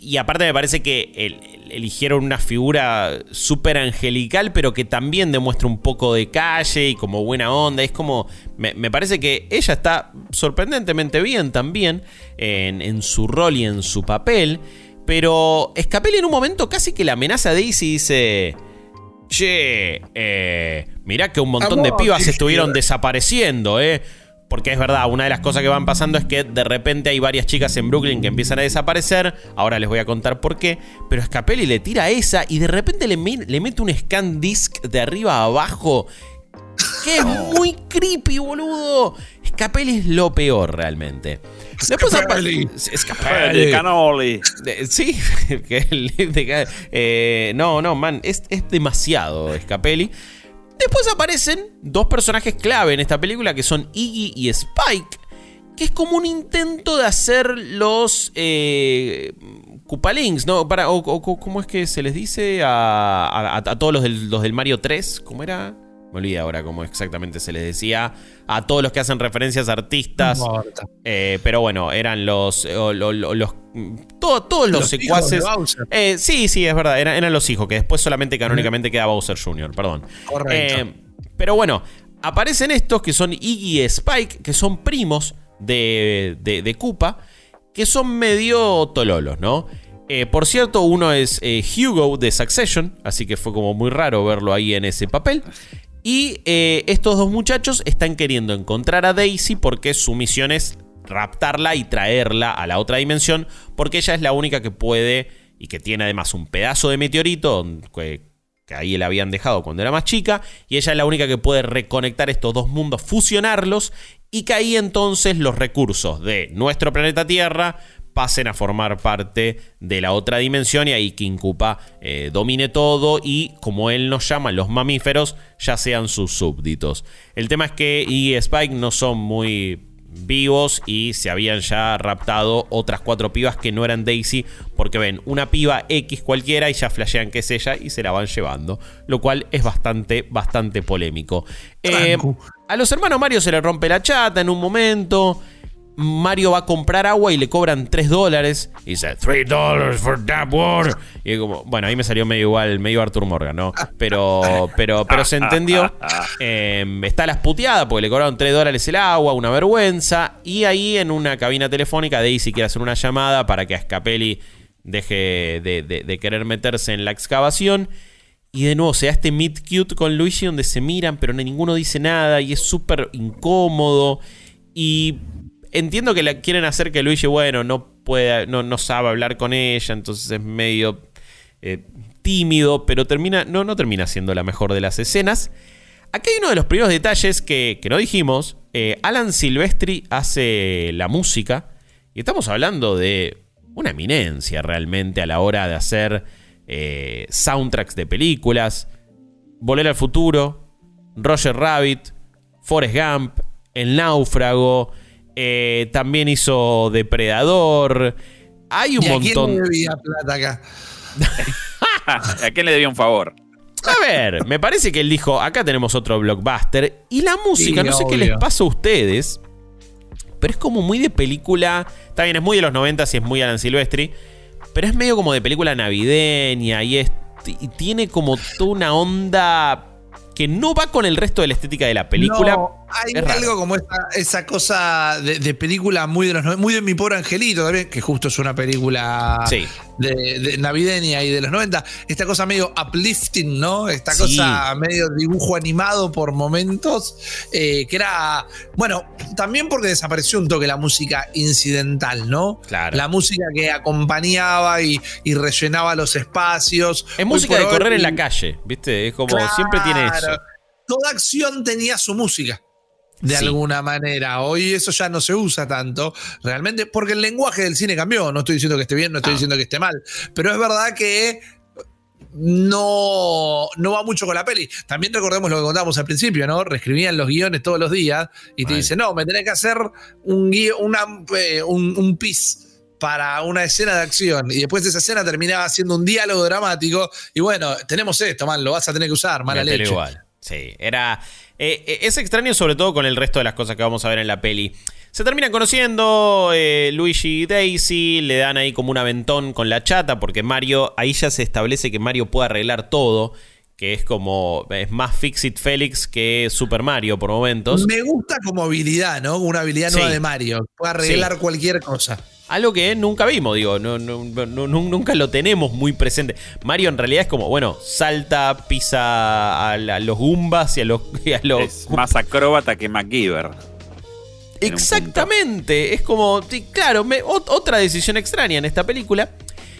Y aparte me parece que eligieron una figura súper angelical, pero que también demuestra un poco de calle y como buena onda. Es como, me, parece que ella está sorprendentemente bien también en, su rol y en su papel. Pero Scapelli en un momento casi que la amenaza a Daisy y dice... Che, eh, mirá que un montón de pibas estuvieron desapareciendo, ¿eh? Porque es verdad, una de las cosas que van pasando es que de repente hay varias chicas en Brooklyn que empiezan a desaparecer. Ahora les voy a contar por qué. Pero Scapelli le tira esa y de repente le, le mete un scan disc de arriba a abajo. Que es muy creepy, boludo. Scapelli es lo peor realmente. Scapelli. Scapelli. Canoli. Sí, *laughs* eh, no, no, man, es, es demasiado Scapelli. Después aparecen dos personajes clave en esta película que son Iggy y Spike, que es como un intento de hacer los eh, ¿no? Para, o, ¿Cómo es que se les dice a, todos los los del Mario 3? ¿Cómo era? Me olvidé ahora cómo exactamente se les decía a todos los que hacen referencias a artistas. Eh, pero bueno, eran los. los todos los, secuaces. Eh, sí, sí, es verdad. Eran, los hijos, que después solamente canónicamente queda Bowser Jr., perdón. Correcto. Eh, pero bueno, aparecen estos que son Iggy y Spike, que son primos de, de, de Koopa, que son medio tololos, ¿no? por cierto, uno es Hugo de Succession, así que fue como muy raro verlo ahí en ese papel. Y eh, estos dos muchachos están queriendo encontrar a Daisy porque su misión es raptarla y traerla a la otra dimensión porque ella es la única que puede y que tiene además un pedazo de meteorito que, ahí la habían dejado cuando era más chica y ella es la única que puede reconectar estos dos mundos, fusionarlos y que ahí entonces los recursos de nuestro planeta Tierra pasen a formar parte de la otra dimensión y ahí King Koopa eh, domine todo y como él nos llama, los mamíferos ya sean sus súbditos. El tema es que y Spike no son muy vivos y se habían ya raptado otras cuatro pibas que no eran Daisy porque ven una piba X cualquiera y ya flashean que es ella y se la van llevando, lo cual es bastante, bastante polémico. Eh, a los hermanos Mario se le rompe la chata en un momento. Mario va a comprar agua y le cobran 3 dólares. Y dice, 3 dólares for that water. Y como, bueno, ahí me salió medio igual, medio Arthur Morgan, ¿no? Pero, pero, pero se entendió. Em, está las puteadas porque le cobraron 3 dólares el agua, una vergüenza. Y ahí en una cabina telefónica, Daisy quiere hacer una llamada para que a Scapelli deje de, querer meterse en la excavación. Y de nuevo se da este meet cute con Luigi donde se miran, pero ninguno dice nada y es súper incómodo. Y entiendo que quieren hacer que Luigi, bueno, no pueda, no, no sabe hablar con ella, entonces es medio eh, tímido, pero termina, no, no termina siendo la mejor de las escenas. Aquí hay uno de los primeros detalles que, no dijimos. Eh, Alan Silvestri hace la música. Y estamos hablando de una eminencia realmente a la hora de hacer eh, soundtracks de películas. Volver al futuro, Roger Rabbit, Forrest Gump, El Náufrago. Eh, también hizo Depredador. Hay un ¿Y montón. ¿A quién le debía plata acá? *laughs* ¿A quién le debía un favor? A ver, me parece que él dijo, acá tenemos otro blockbuster. Y la música, Sí, no sé qué les pasa a ustedes, pero es como muy de película. Está bien, es muy de los 90 y es muy Alan Silvestri. Pero es medio como de película navideña y, es, y tiene como toda una onda que no va con el resto de la estética de la película. No, hay Es raro. algo como esa, esa cosa de, de película muy de los muy de mi pobre angelito también, que justo es una película Sí. de, de navideña y de los 90. Esta cosa medio uplifting, ¿no? Esta Sí. cosa medio dibujo animado por momentos, eh, que era, bueno, también porque desapareció un toque la música incidental, ¿no? Claro. La música que acompañaba y, y rellenaba los espacios. Es música de correr en la calle, ¿viste? Es como siempre tiene eso. Toda acción tenía su música. De Sí. alguna manera. Hoy eso ya no se usa tanto, realmente, porque el lenguaje del cine cambió. No estoy diciendo que esté bien, no estoy Ah. diciendo que esté mal. Pero es verdad que no, no va mucho con la peli. También recordemos lo que contábamos al principio, ¿no? Reescribían los guiones todos los días y te dicen, no, me tenés que hacer un, una, eh, un, un pis para una escena de acción y después esa escena terminaba siendo un diálogo dramático y bueno, tenemos esto, man, lo vas a tener que usar, mala leche. igual. Sí, era. Eh, eh, es extraño, sobre todo con el resto de las cosas que vamos a ver en la peli. Se terminan conociendo eh, Luigi y Daisy, le dan ahí como un aventón con la chata, porque Mario, ahí ya se establece que Mario puede arreglar todo, que es como, es más Fixit Félix que Super Mario por momentos. Me gusta como habilidad, ¿no? Una habilidad Sí. nueva de Mario. Puede arreglar Sí. cualquier cosa. Algo que nunca vimos, digo, no, no- no- no- nunca lo tenemos muy presente. Mario en realidad es como, bueno, salta, pisa a, la- a los Goombas y a los... y a los Es más acróbata que MacGyver. Exactamente, es como, claro, me- otra decisión extraña en esta película.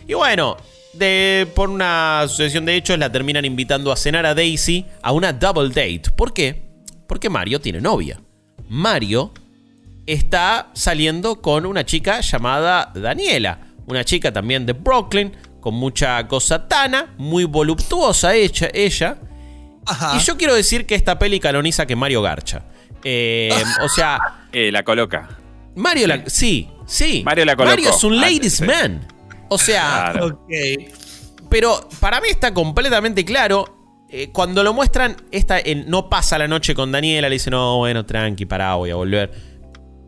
Y bueno, de, por una sucesión de hechos la terminan invitando a cenar a Daisy a una double date. ¿Por qué? Porque Mario tiene novia. Mario está saliendo con una chica llamada Daniela, una chica también de Brooklyn, con mucha cosa tana, muy voluptuosa ella, ella Ajá. y yo quiero decir que esta peli canoniza que Mario garcha. Eh, *laughs* o sea, Eh, la coloca. Mario la. Sí, sí. Mario la colocó. Mario es un Antes, ladies sí. man. O sea, Claro. Ok. pero para mí está completamente claro. eh, cuando lo muestran, esta no pasa la noche con Daniela, le dice, no, bueno, tranqui, pará, voy a volver.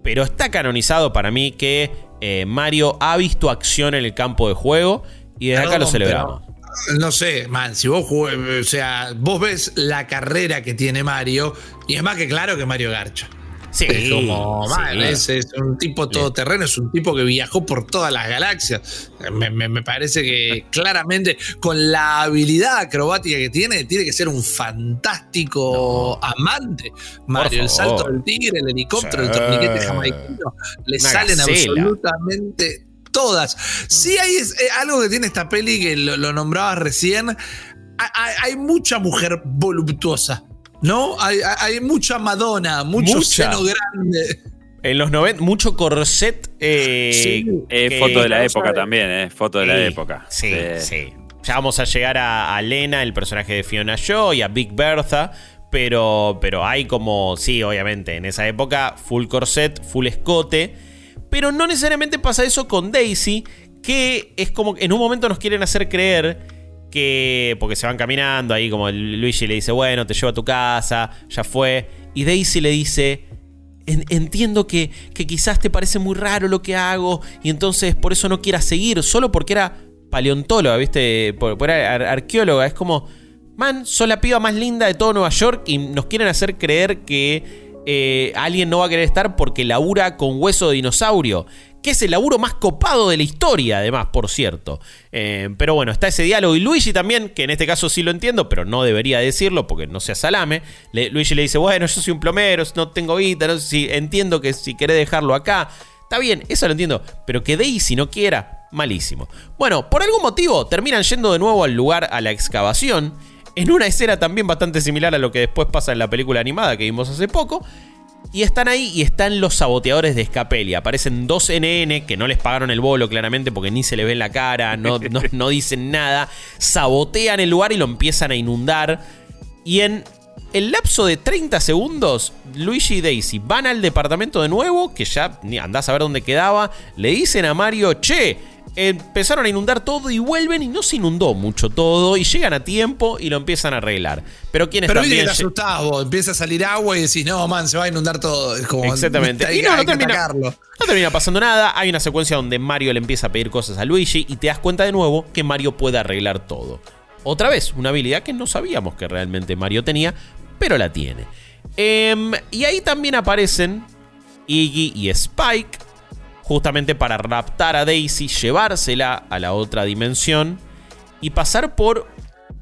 Pero está canonizado para mí que eh, Mario ha visto acción en el campo de juego y desde acá lo celebramos. pero, No sé, man, si vos o sea, vos ves la carrera que tiene Mario, y es más que claro que Mario Garcha. Sí, Es como, man, sí. es, es un tipo todoterreno, es un tipo que viajó por todas las galaxias. Me, me- me parece que *laughs* claramente, con la habilidad acrobática que tiene, tiene que ser un fantástico amante. Mario, el salto del tigre, el helicóptero, el torniquete jamaiquino, le Una salen gacela. absolutamente todas. Sí hay es- eh, algo que tiene esta peli que lo, lo nombrabas recién. Hay mucha mujer voluptuosa. ¿No? Hay, hay- mucha Madonna, mucho Mucha. seno grande. En los 90, mucho corset. eh, Sí. Eh, que- foto de la época también, eh. Foto de la Sí, época. Sí, sí. Ya vamos a llegar a, a Lena, el personaje de Fiona Shaw, y a Big Bertha. Pero, pero hay como, sí, obviamente, en esa época, full corset, full escote. Pero no necesariamente pasa eso con Daisy, que es como que en un momento nos quieren hacer creer que, porque se van caminando, ahí como Luigi le dice, bueno, te llevo a tu casa, ya fue. Y Daisy le dice, en- entiendo que, que quizás te parece muy raro lo que hago y entonces por eso no quieras seguir, solo porque era paleontóloga, ¿viste? Por, ar- arqueóloga. Es como, man, sos la piba más linda de todo Nueva York y nos quieren hacer creer que eh, alguien no va a querer estar porque labura con hueso de dinosaurio. Que es el laburo más copado de la historia, además, por cierto. Eh, pero bueno, está ese diálogo. Y Luigi también, que en este caso sí lo entiendo, pero no debería decirlo porque no sea salame. Luigi le dice, bueno, yo soy un plomero, no tengo guita, si entiendo que si querés dejarlo acá. Está bien, eso lo entiendo. Pero que Daisy no quiera, malísimo. Bueno, por algún motivo terminan yendo de nuevo al lugar a la excavación. En una escena también bastante similar a lo que después pasa en la película animada que vimos hace poco. Y están ahí y están los saboteadores de Scapelli. Aparecen dos NN que no les pagaron el bolo claramente porque ni se le ve en la cara, *laughs* no, no, dicen nada. Sabotean el lugar y lo empiezan a inundar. Y en el lapso de 30 segundos, Luigi y Daisy van al departamento de nuevo, que ya andás a ver dónde quedaba. Le dicen a Mario, che, empezaron a inundar todo y vuelven y no se inundó mucho todo y llegan a tiempo y lo empiezan a arreglar. Pero quienes Pero también... Pero empieza a salir agua y decís, no, man, se va a inundar todo. Exactamente. y no, no termina, no termina pasando nada. Hay una secuencia donde Mario le empieza a pedir cosas a Luigi y te das cuenta de nuevo que Mario puede arreglar todo. Otra vez, una habilidad que no sabíamos que realmente Mario tenía, pero la tiene. Em, y ahí también aparecen Iggy y Spike justamente para raptar a Daisy, llevársela a la otra dimensión y pasar por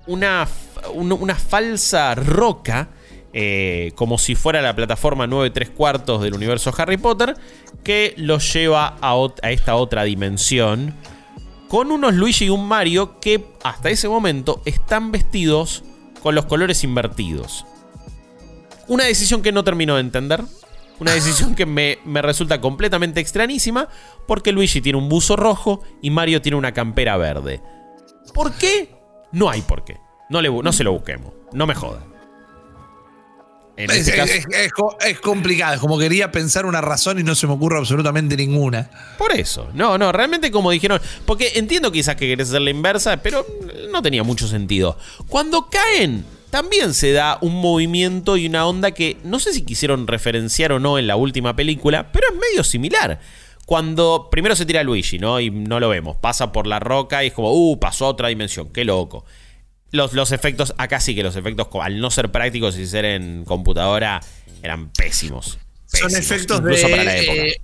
una, falsa roca, eh, como si fuera la plataforma 9 3 cuartos del universo Harry Potter, que los lleva a, a esta otra dimensión, con unos Luigi y un Mario que hasta ese momento están vestidos con los colores invertidos. Una decisión que no termino de entender, una decisión que me, resulta completamente extrañísima porque Luigi tiene un buzo rojo y Mario tiene una campera verde. ¿Por qué? No hay por qué. No, le, no se lo busquemos. No me joda. Este es, complicado, es como quería pensar una razón y no se me ocurre absolutamente ninguna. Por eso, no, no, realmente como dijeron, porque entiendo quizás que querés hacer la inversa, pero no tenía mucho sentido. Cuando caen también se da un movimiento y una onda que no sé si quisieron referenciar o no en la última película, pero es medio similar. Cuando primero se tira Luigi, ¿no? Y no lo vemos. Pasa por la roca y es como, uh, pasó a otra dimensión, qué loco. Los, los efectos, acá sí que los efectos, al no ser prácticos y ser en computadora, eran pésimos. Son efectos de, para la época. Eh,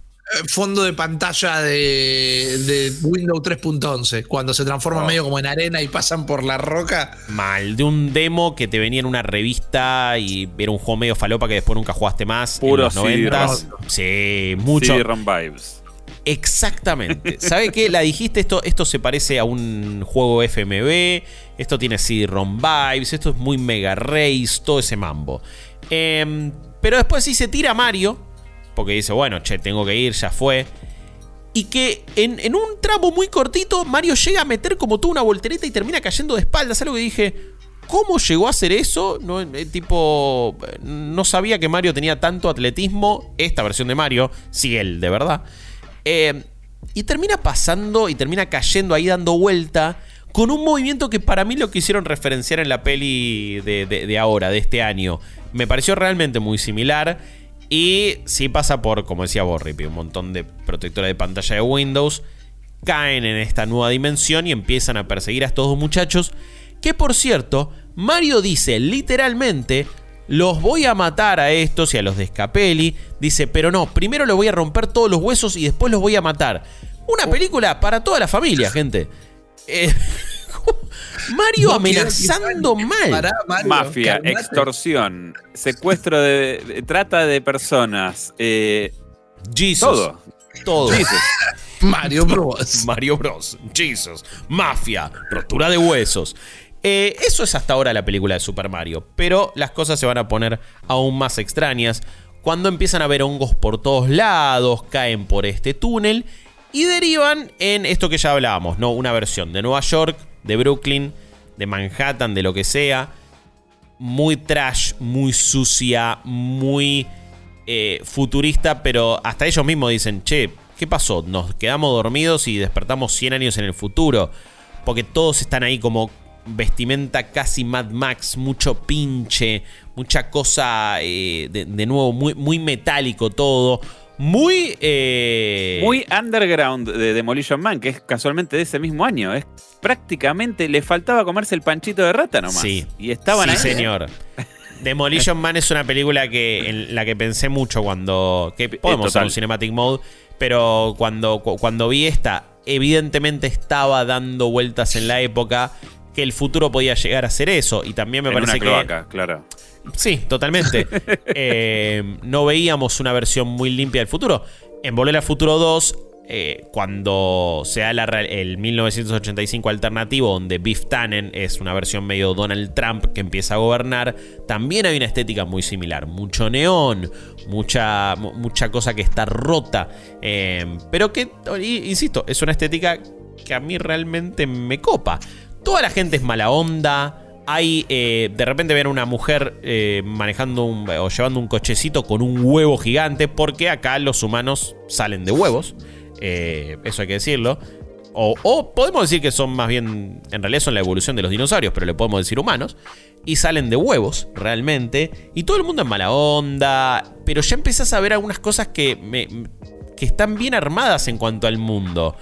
fondo de pantalla de, Windows 3.11, cuando se transforma oh. medio como en arena y pasan por la roca. Mal, de un demo que te venía en una revista y era un juego medio falopa que después nunca jugaste más. Puro en los 90 Sí, mucho. vibes. Exactamente. *laughs* ¿Sabe qué? La dijiste, esto, esto se parece a un juego FMV, esto tiene CD-ROM vibes, esto es muy Mega Race, todo ese mambo. Em, pero después sí se tira Mario, porque dice, bueno, che, tengo que ir, ya fue. Y que en, un tramo muy cortito, Mario llega a meter como tú una voltereta y termina cayendo de espaldas. Algo que dije, ¿cómo llegó a hacer eso? No, eh, tipo, no sabía que Mario tenía tanto atletismo. Esta versión de Mario, sí, él, de verdad. Eh, y termina pasando y termina cayendo ahí dando vuelta. Con un movimiento que para mí lo quisieron referenciar en la peli de ahora, de este año. Me pareció realmente muy similar. Y si pasa por, como decía Borripi, un montón de protectores de pantalla de Windows. Caen en esta nueva dimensión y empiezan a perseguir a estos dos muchachos. Que por cierto, Mario dice literalmente: Los voy a matar a estos y a los de Scapelli. Dice, pero no, primero les voy a romper todos los huesos y después los voy a matar. Una película para toda la familia, gente. Eh, *laughs* *laughs* Mario amenazando mal. Mafia, extorsión, secuestro de, trata de personas. Eh, Jesus. Todo. Todo. *laughs* Mario Bros. Mario Bros. Jesus. Mafia. Rotura de huesos. Eh, eso es hasta ahora la película de Super Mario. Pero las cosas se van a poner aún más extrañas cuando empiezan a ver hongos por todos lados, caen por este túnel y derivan en esto que ya hablábamos, ¿no? Una versión de Nueva York de Brooklyn, de Manhattan, de lo que sea. Muy trash, muy sucia, muy eh, futurista, pero hasta ellos mismos dicen, che, ¿qué pasó? Nos quedamos dormidos y despertamos 100 años en el futuro. Porque todos están ahí como vestimenta casi Mad Max, mucho pinche, mucha cosa eh, de, de, nuevo, muy, muy metálico todo muy. Eh, muy underground de Demolition Man, que es casualmente de ese mismo año. Es prácticamente. Le faltaba comerse el panchito de rata nomás. Sí. Y estaban sí, señor. *laughs* Demolition Man es una película que en la que pensé mucho cuando. que podemos hacer un Cinematic Mode, pero cuando, cuando vi esta, evidentemente estaba dando vueltas en la época que el futuro podía llegar a ser eso. Y también me en parece una cloaca, claro. Sí, totalmente. *laughs* Eh, no veíamos una versión muy limpia del futuro. En Volver al Futuro 2 eh, cuando se da el 1985 alternativo, donde Biff Tannen es una versión medio Donald Trump que empieza a gobernar, también hay una estética muy similar. Mucho neón, mucha, mucha cosa que está rota, eh, pero que, insisto, es una estética que a mí realmente me copa. Toda la gente es mala onda. Hay, eh, de repente ven una mujer manejando o llevando un cochecito con un huevo gigante, porque acá los humanos salen de huevos. Eh, eso hay que decirlo. O, podemos decir que son más bien, en realidad son la evolución de los dinosaurios, pero le podemos decir humanos. Y salen de huevos, realmente. Y todo el mundo en mala onda. Pero ya empezás a ver algunas cosas que, que están bien armadas en cuanto al mundo.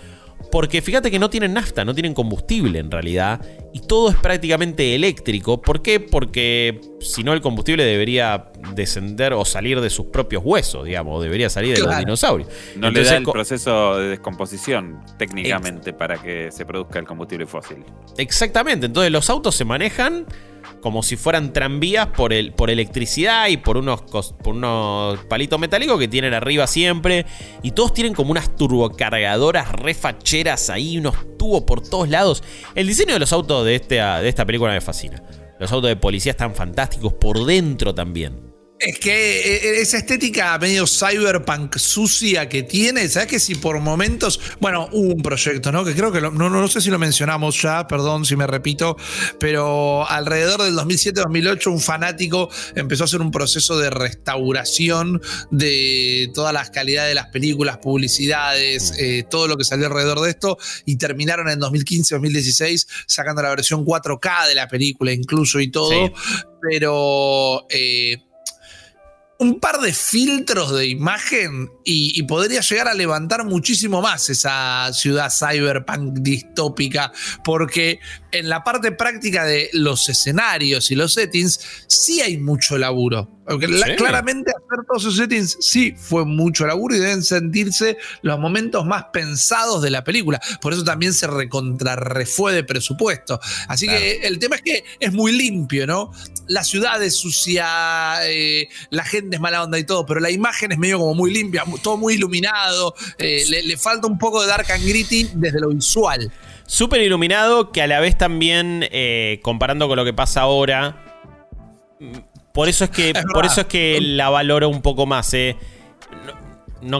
Porque fíjate que no tienen nafta, no tienen combustible en realidad. Y todo es prácticamente eléctrico. ¿Por qué? Porque si no el combustible debería descender o salir de sus propios huesos, digamos. Debería salir de los dinosaurios. No le da el proceso de descomposición técnicamente para que se produzca el combustible fósil. Exactamente. Entonces los autos se manejan como si fueran tranvías por, el, por electricidad y por unos, por unos palitos metálicos que tienen arriba siempre. Y todos tienen como unas turbocargadoras refacheras ahí, unos tubos por todos lados. El diseño de los autos de, este, de esta película me fascina. Los autos de policía están fantásticos por dentro también. Es que eh, eh, esa estética medio cyberpunk sucia que tiene, ¿sabes que si por momentos, bueno, hubo un proyecto, ¿no? Que creo que no, no, sé si lo mencionamos ya, perdón si me repito, pero alrededor del 2007-2008 un fanático empezó a hacer un proceso de restauración de todas las calidades de las películas, publicidades, mm. eh, todo lo que salió alrededor de esto y terminaron en 2015-2016 sacando la versión 4K de la película incluso y todo, pero un par de filtros de imagen y, podría llegar a levantar muchísimo más esa ciudad cyberpunk distópica, porque en la parte práctica de los escenarios y los settings sí hay mucho laburo. Porque claramente hacer todos esos settings sí fue mucho laburo y deben sentirse los momentos más pensados de la película. Por eso también se recontrarrefue de presupuesto. Así que el tema es que es muy limpio, ¿no? La ciudad es sucia, eh, la gente es mala onda y todo, pero la imagen es medio como muy limpia, todo muy iluminado. Eh, le, falta un poco de dark and gritty desde lo visual. Súper iluminado, que a la vez también, eh, comparando con lo que pasa ahora, por eso es que, por eso es que la valoro un poco más, eh. No,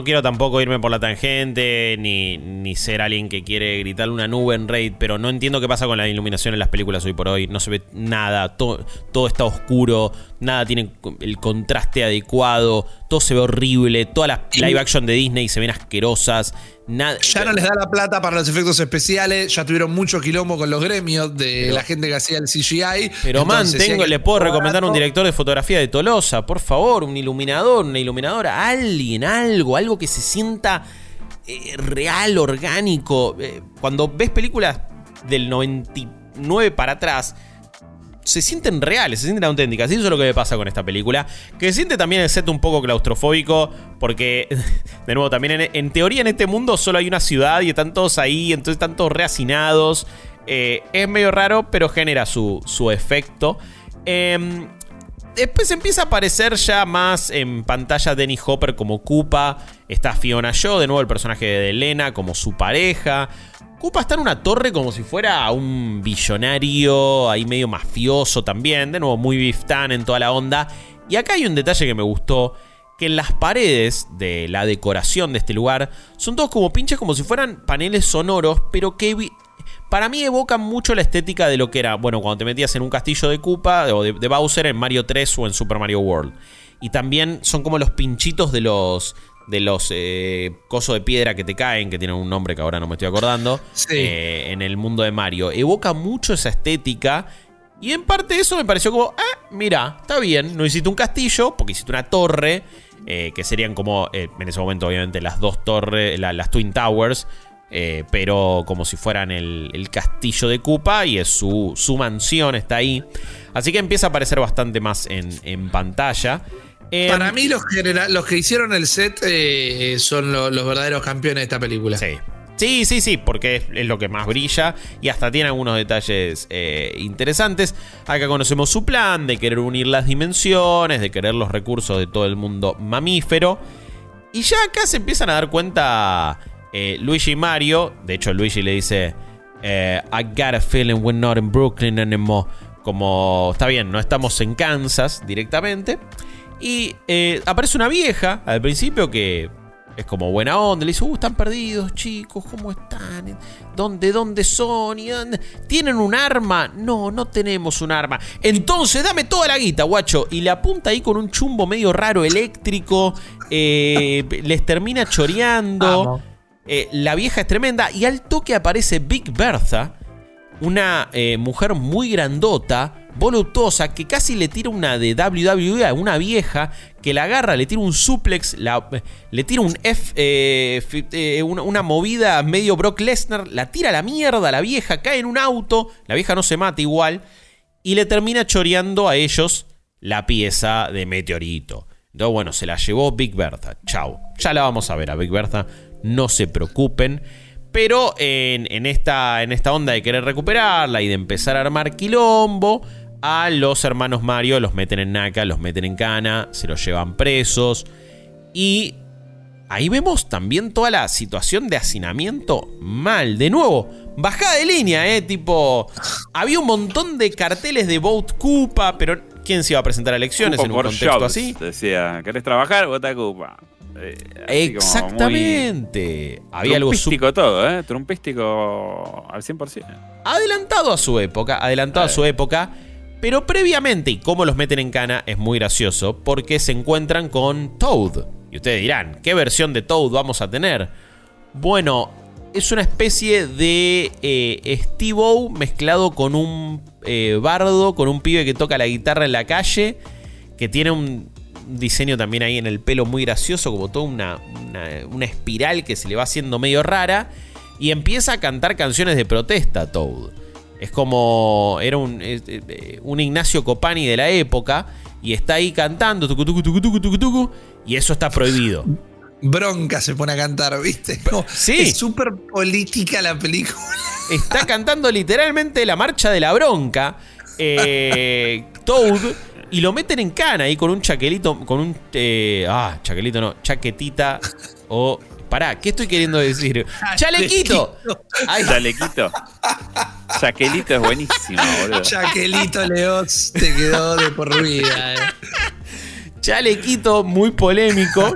quiero tampoco irme por la tangente, ni, ni, ser alguien que quiere gritarle una nube en raid, pero no entiendo qué pasa con la iluminación en las películas hoy por hoy. No se ve nada, todo, todo está oscuro, nada tiene el contraste adecuado, todo se ve horrible, todas las live action de Disney se ven asquerosas ya no les da la plata para los efectos especiales, ya tuvieron mucho quilombo con los gremios de la gente que hacía el CGI. Pero man, tengo, le puedo recomendar un director de fotografía de Tolosa, por favor, un iluminador, una iluminadora, alguien, algo, algo que se sienta eh, real, orgánico. Eh, cuando ves películas del 99 para atrás, se sienten reales, se sienten auténticas. Y eso es lo que me pasa con esta película. Que se siente también el set un poco claustrofóbico. Porque, *laughs* de nuevo, también en, teoría en este mundo solo hay una ciudad y están todos ahí. Entonces están todos reacinados. Eh, es medio raro, pero genera su, su efecto. Em, después empieza a aparecer ya más en pantalla Denny Hopper como Koopa. Está Fiona Shaw, de nuevo el personaje de Elena como su pareja. Koopa está en una torre como si fuera un billonario, ahí medio mafioso también, de nuevo muy biftán en toda la onda. Y acá hay un detalle que me gustó, que en las paredes de la decoración de este lugar son todos como pinches como si fueran paneles sonoros, pero que para mí evocan mucho la estética de lo que era, bueno, cuando te metías en un castillo de Koopa o de, de Bowser en Mario 3 o en Super Mario World. Y también son como los pinchitos de los de los eh, cosos de piedra que te caen, que tienen un nombre que ahora no me estoy acordando, eh, en el mundo de Mario. Evoca mucho esa estética. Y en parte eso me pareció como, ah, mira, está bien, no hiciste un castillo, porque hiciste una torre, eh, que serían como, en ese momento obviamente las dos torres, las Twin Towers, pero como si fueran el, castillo de Koopa y es su, su mansión, está ahí. Así que empieza a aparecer bastante más en, pantalla. Para em, mí los, los que hicieron el set eh, son los verdaderos campeones de esta película. Sí. Sí, sí, sí, porque es, lo que más brilla y hasta tiene algunos detalles eh, interesantes. Acá conocemos su plan de querer unir las dimensiones, de querer los recursos de todo el mundo mamífero. Y ya acá se empiezan a dar cuenta eh, Luigi y Mario. De hecho, Luigi le dice: eh, I got a feeling we're not in Brooklyn anymore. Como está bien, no estamos en Kansas directamente. Y eh, aparece una vieja al principio que es como buena onda. Le dice, uh, están perdidos, chicos, ¿cómo están? ¿Dónde, dónde son? ¿Y dónde? ¿Tienen un arma? No, no tenemos un arma. Entonces, dame toda la guita, guacho. Y le apunta ahí con un chumbo medio raro eléctrico. Eh, les termina choreando. Eh, la vieja es tremenda. Y al toque aparece Big Bertha. Una eh, mujer muy grandota voluptuosa que casi le tira una de WWE a una vieja que la agarra, le tira un suplex, le tira un F, eh, eh, una, movida medio Brock Lesnar, la tira a la mierda, la vieja cae en un auto, la vieja no se mata igual, y le termina choreando a ellos la pieza de meteorito. Entonces, bueno, se la llevó Big Bertha. Chau. Ya la vamos a ver a Big Bertha. No se preocupen. Pero en, en, esta, en esta onda de querer recuperarla y de empezar a armar quilombo, a los hermanos Mario los meten en Naka, los meten en cana, se los llevan presos. Y ahí vemos también toda la situación de hacinamiento mal. De nuevo, bajada de línea, ¿eh? Tipo, había un montón de carteles de Vote Cupa, pero ¿quién se iba a presentar a elecciones en un contexto así? Decía, ¿querés trabajar? Vota Cupa. Eh, Exactamente. Había algo todo, ¿eh? Trumpístico al 100%. Adelantado a su época, adelantado a su época. Pero previamente, y cómo los meten en cana, es muy gracioso, porque se encuentran con Toad. Y ustedes dirán, ¿qué versión de Toad vamos a tener? Bueno, es una especie de eh, Steve-O mezclado con un eh, bardo, con un pibe que toca la guitarra en la calle, que tiene un diseño también ahí en el pelo muy gracioso, como toda una, una espiral que se le va haciendo medio rara, y empieza a cantar canciones de protesta, Toad. Es como. Era un, eh, un Ignacio Copani de la época. Y está ahí cantando. y eso está prohibido. Bronca se pone a cantar, ¿viste? sí. Es súper política la película. Está cantando literalmente la marcha de la bronca. Eh, Toad. Y lo meten en cana ahí con un chaquelito. Con un. Eh, ah, chaquelito no. Chaquetita. O Pará, ¿qué estoy queriendo decir? ¡Chalequito! Ay. Chalequito. Chaquelito es buenísimo, boludo. Chaquelito Leos te quedó de por vida, eh. Chalequito muy polémico.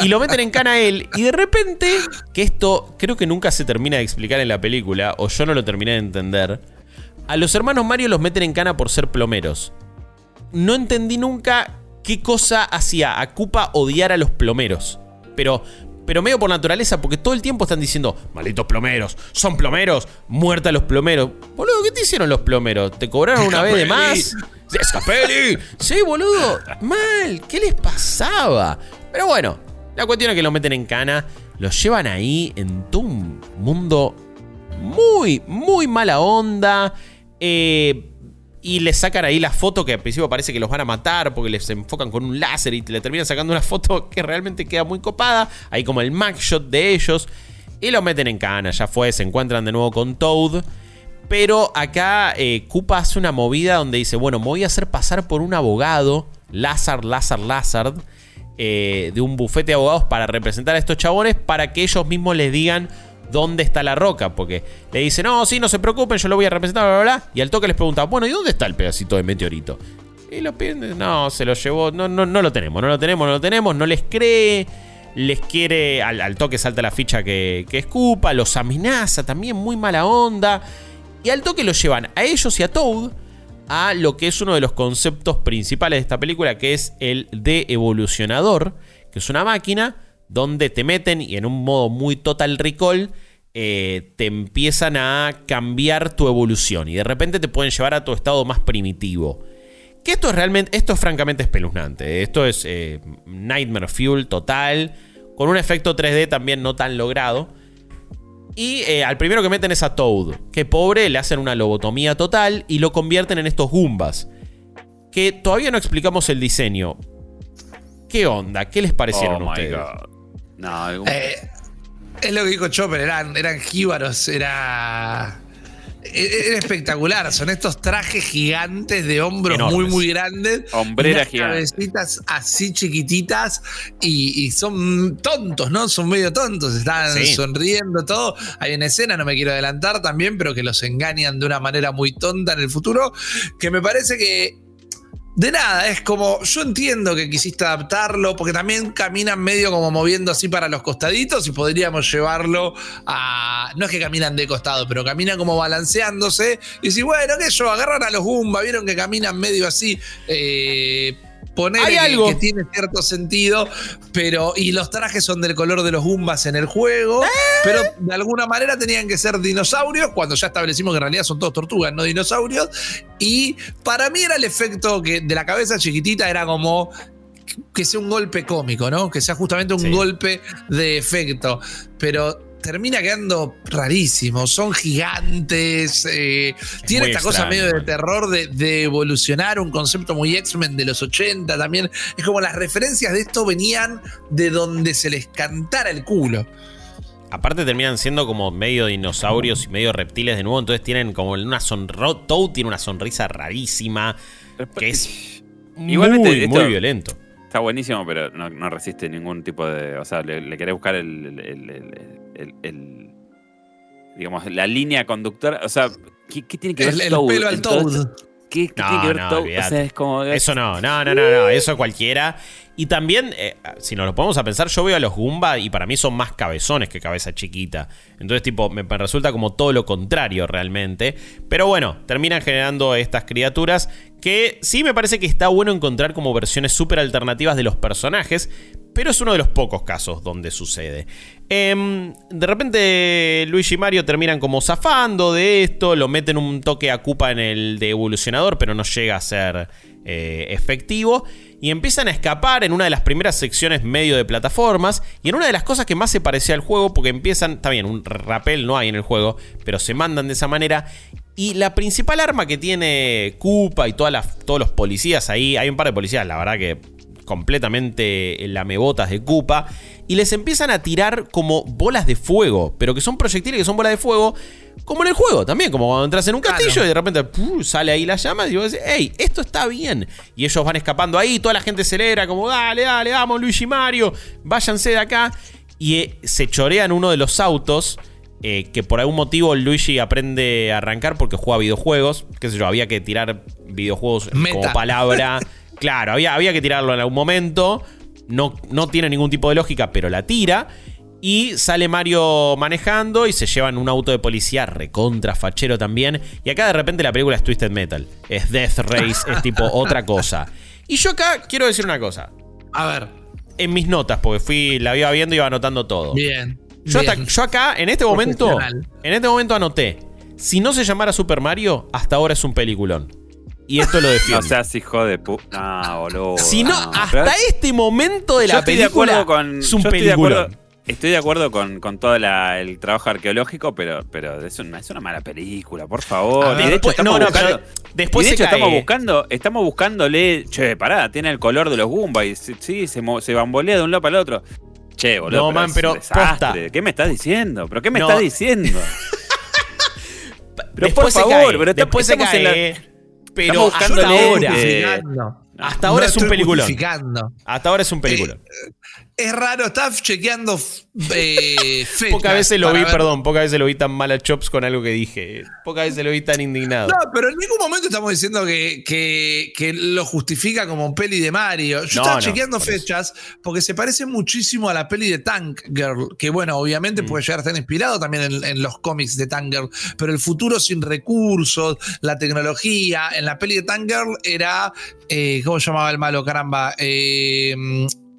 Y lo meten en cana a él. Y de repente, que esto creo que nunca se termina de explicar en la película, o yo no lo terminé de entender. A los hermanos Mario los meten en cana por ser plomeros. No entendí nunca qué cosa hacía a Koopa odiar a los plomeros. Pero pero medio por naturaleza, porque todo el tiempo están diciendo, malditos plomeros, son plomeros, muerta los plomeros. Boludo, ¿qué te hicieron los plomeros? ¿Te cobraron una vez de más? ¡Escapeli! Sí, boludo, mal, ¿qué les pasaba? Pero bueno, la cuestión es que lo meten en cana, los llevan ahí en todo un mundo muy, muy mala onda. Eh, y le sacan ahí la foto que al principio parece que los van a matar porque les enfocan con un láser y le terminan sacando una *laughs* foto que realmente queda muy copada. Ahí como el shot de ellos. Y lo meten en cana, ya fue, se encuentran de nuevo con Toad. Pero acá eh, hace una movida donde dice, bueno, me voy a hacer pasar por un abogado, Lazar, Lazar, Lazard, eh, de un bufete de abogados para representar a estos chabones para que ellos mismos les digan dónde está la roca, porque le dice, no, sí, no se preocupen, yo lo voy a representar, bla, bla, bla. Y al toque les pregunta, bueno, ¿y dónde está el pedacito de meteorito? Y lo piden, no, se lo llevó, no, no, no lo tenemos, no lo tenemos, no lo tenemos, no les cree, les quiere, al, toque salta la ficha que, que escupa, los amenaza, también muy mala onda. Y al toque los llevan a ellos y a Toad a lo que es uno de los conceptos principales de esta película, que es el de evolucionador, que es una máquina donde te meten y en un modo muy total recall eh, te empiezan a cambiar tu evolución y de repente te pueden llevar a tu estado más primitivo. Que esto es realmente, esto es francamente espeluznante. Esto es eh, Nightmare Fuel total, con un efecto 3D también no tan logrado. Y eh, al primero que meten es a Toad, que pobre le hacen una lobotomía total y lo convierten en estos Goombas. Que todavía no explicamos el diseño. ¿Qué onda? ¿Qué les parecieron Oh my ustedes? God. No, Eh, es lo que dijo Chopper, eran, eran jíbaros, era. e- Era espectacular, son estos trajes gigantes de hombros Enormes. muy, muy grandes. Hombrera unas gigante. cabecitas así chiquititas y, y son tontos, ¿no? Son medio tontos, están Sí. sonriendo todo. Hay una escena, no me quiero adelantar también, pero que los engañan de una manera muy tonta en el futuro, que me parece que de nada, es como, yo entiendo que quisiste adaptarlo, porque también caminan medio como moviendo así para los costaditos y podríamos llevarlo a... No es que caminan de costado, pero caminan como balanceándose. Y si, bueno, que yo, agarran a los Goomba, vieron que caminan medio así. Eh, poner Hay algo. que tiene cierto sentido, pero y los trajes son del color de los Goombas en el juego, pero de alguna manera tenían que ser dinosaurios, cuando ya establecimos que en realidad son todos tortugas, no dinosaurios, y para mí era el efecto que de la cabeza chiquitita era como que sea un golpe cómico, ¿no? Que sea justamente un Sí. golpe de efecto, pero termina quedando rarísimo, son gigantes, eh, tiene esta cosa extraño, medio de terror de, de evolucionar, un concepto muy X-Men de los 80 también, es como las referencias de esto venían de donde se les cantara el culo. Aparte terminan siendo como medio dinosaurios y medio reptiles de nuevo, entonces tienen como una sonrisa. Toad tiene una sonrisa rarísima, que es *laughs* Igualmente, muy, esto- muy violento. Está buenísimo, pero no, no resiste ningún tipo de. O sea, le, le querés buscar el, el- el- el- el- el- digamos, la línea conductora. O sea, ¿qué, qué tiene que ver El, el Toad pelo al en todo Toad. ¿Qué, qué No, tiene que ver no, Toad? O olvidate. sea, es como. Eso no, no, no, no, no, eso cualquiera. Y también, eh, si nos lo ponemos a pensar, yo veo a los Goomba y para mí son más cabezones que cabeza chiquita. Entonces, tipo, me, me resulta como todo lo contrario realmente. Pero bueno, terminan generando estas criaturas que sí me parece que está bueno encontrar como versiones súper alternativas de los personajes. Pero es uno de los pocos casos donde sucede. Em, de repente Luigi y Mario terminan como zafando de esto, lo meten un toque a Koopa en el de evolucionador, pero no llega a ser eh, efectivo. Y empiezan a escapar en una de las primeras secciones medio de plataformas. Y en una de las cosas que más se parecía al juego, porque empiezan, está bien, un rappel no hay en el juego, pero se mandan de esa manera. Y la principal arma que tiene Koopa y todos los policías ahí, hay un par de policías, la verdad que completamente lamebotas de Koopa y les empiezan a tirar como bolas de fuego, pero que son proyectiles que son bolas de fuego, como en el juego también, como cuando entras en un castillo Claro. y de repente sale ahí la llama y vos decís, hey, esto está bien. Y ellos van escapando ahí, toda la gente celebra como, dale, dale, vamos Luigi y Mario, váyanse de acá. Y eh, se chorean uno de los autos. eh, que por algún motivo Luigi aprende a arrancar porque juega videojuegos. Qué sé yo, había que tirar videojuegos como palabra. *laughs* Claro, había, había que tirarlo en algún momento. No, no tiene ningún tipo de lógica, pero la tira. Y sale Mario manejando y se llevan un auto de policía recontra fachero también. Y acá de repente la película es Twisted Metal. Es Death Race, es tipo *laughs* otra cosa. Y yo acá quiero decir una cosa. A ver, En mis notas, porque fui, la iba viendo y iba anotando todo. bien. Yo, hasta- yo acá, en este momento, en este momento anoté. Si no se llamara Super Mario, hasta ahora es un peliculón. Y esto lo defiendo. No seas hijo de pu. No, boludo. si no, no, hasta este momento de Yo la estoy de película acuerdo con. es un yo estoy de acuerdo-. Estoy de acuerdo con, con todo la- el trabajo arqueológico, pero, pero es, una, es una mala película, por favor. Y de hecho, después- estamos no, no, buscando, pero después y de se hecho cae. estamos buscando, estamos buscándole, che, pará, tiene el color de los Goomba y sí, se, se bambolea de un lado para el otro. Che, boludo. No, man, pero posta. ¿Qué me estás diciendo? ¿Pero qué me No. estás diciendo? *laughs* Pero después por se favor, pero estamos- después se estamos en la-. Pero estamos hasta ahora, eh, hasta ahora No es un justificando. Hasta ahora es un peliculón. Es raro, estás chequeando eh, *laughs* fechas Pocas veces lo vi, ver- perdón, pocas veces lo vi tan mal a Chops con algo que dije. Pocas veces lo vi tan indignado. No, pero en ningún momento estamos diciendo que, que- que lo justifica como peli de Mario. Yo No, estaba no, chequeando por eso. fechas porque se parece muchísimo a la peli de Tank Girl, que bueno, obviamente Mm. puede llegar a estar inspirado también en, en los cómics de Tank Girl, pero el futuro sin recursos, la tecnología. En la peli de Tank Girl era, eh, ¿cómo llamaba el malo? Caramba. Eh,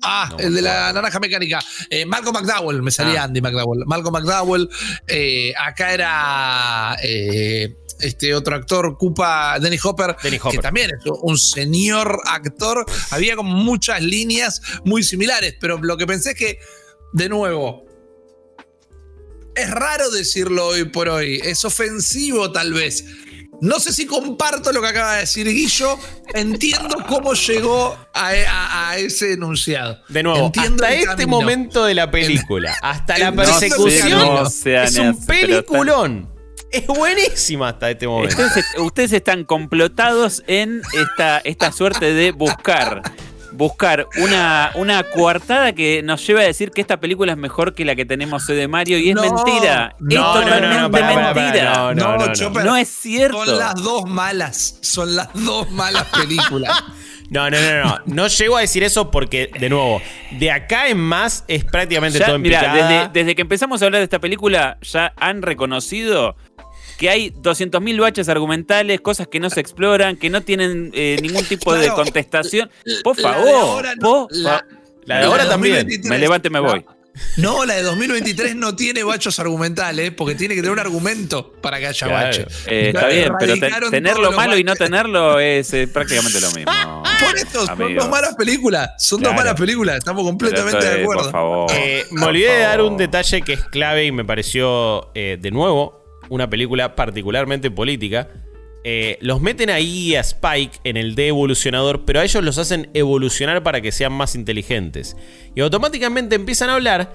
Ah, No el de la naranja mecánica. Eh, Malcolm McDowell, me salía Ah. Andy McDowell. Malcolm McDowell. eh, acá era eh, este otro actor, Koopa, Denny Hopper, Denny que Hopper. también es un señor actor. Había como muchas líneas muy similares, pero lo que pensé es que, de nuevo, es raro decirlo hoy por hoy, es ofensivo tal vez. No sé si comparto lo que acaba de decir Guillo, entiendo cómo llegó a, ese enunciado. De nuevo, hasta este momento de la película, hasta la persecución, es un peliculón. Es buenísima hasta este momento. Ustedes, están complotados en esta, esta suerte de buscar buscar una, una coartada que nos lleva a decir que esta película es mejor que la que tenemos hoy de Mario y es mentira. es totalmente mentira. No, no, es cierto. Son las dos malas. Son las dos malas *laughs* películas. No, no, no, no. No llego a decir eso porque, de nuevo, de acá en más es prácticamente todo en desde, desde que empezamos a hablar de esta película, ya han reconocido que hay 200.000 baches argumentales, cosas que no se exploran, que no tienen eh, ningún tipo de contestación. Por favor, la, de ahora también. Me levanto y me voy. No, la de 2023 no tiene bachos argumentales, porque tiene que tener un argumento para que haya baches. Eh, está bien, pero tenerlo malo y no tenerlo es eh, prácticamente lo mismo. *laughs* Por esto, son dos malas películas. Son dos malas películas, estamos completamente de acuerdo. Por favor, me olvidé de dar un detalle que es clave y me pareció de nuevo una película particularmente política. Eh, los meten ahí a Spike en el de evolucionador, pero a ellos los hacen evolucionar para que sean más inteligentes. Y automáticamente empiezan a hablar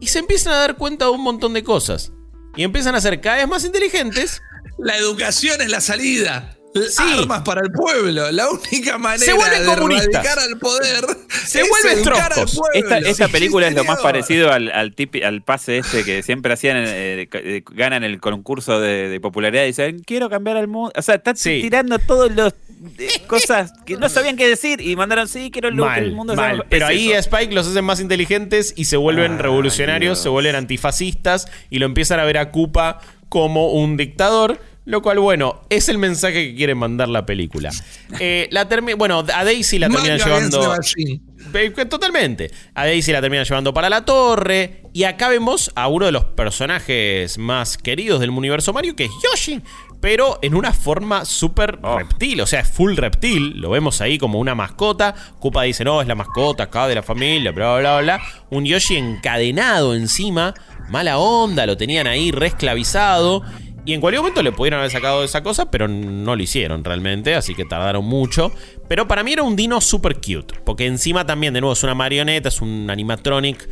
y se empiezan a dar cuenta de un montón de cosas. Y empiezan a ser cada vez más inteligentes. *laughs* La educación es la salida sí. armas para el pueblo. La única manera se de comunista. al poder se vuelve trozos. Esta, película es lo más parecido al, al, al, pase este que siempre hacían, eh, ganan el concurso de, popularidad y dicen, quiero cambiar al mundo. O sea, están tirando todos los eh, cosas que no sabían qué decir y mandaron, sí, quiero el, el mundo mal. Pero ahí a Spike los hacen más inteligentes y se vuelven revolucionarios, se vuelven antifascistas y lo empiezan a ver a Koopa como un dictador lo cual, bueno, es el mensaje que quiere mandar la película. Eh, la bueno, a Daisy la terminan llevando. Totalmente. A Daisy la terminan llevando para la torre. Y acá vemos a uno de los personajes más queridos del universo Mario, que es Yoshi. Pero en una forma súper oh. reptil, o sea, es full reptil. Lo vemos ahí como una mascota. Koopa dice, no, es la mascota acá de la familia, bla, bla, bla. Un Yoshi encadenado encima. Mala onda, lo tenían ahí reesclavizado. Y en cualquier momento le pudieron haber sacado esa cosa, pero no lo hicieron realmente, así que tardaron mucho. Pero para mí era un dino super cute, porque encima también, de nuevo, es una marioneta, es un animatronic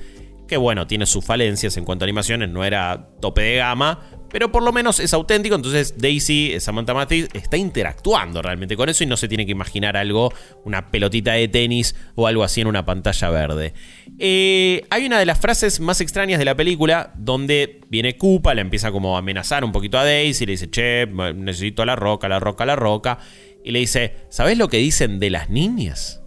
que bueno, tiene sus falencias en cuanto a animaciones, no era tope de gama, pero por lo menos es auténtico. Entonces Daisy, Samantha Mathis, está interactuando realmente con eso y no se tiene que imaginar algo, una pelotita de tenis o algo así en una pantalla verde. Eh, hay una de las frases más extrañas de la película donde viene Koopa, le empieza como a amenazar un poquito a Daisy, le dice, che, necesito la roca, la roca, la roca. Y le dice, ¿sabes lo que dicen de las niñas?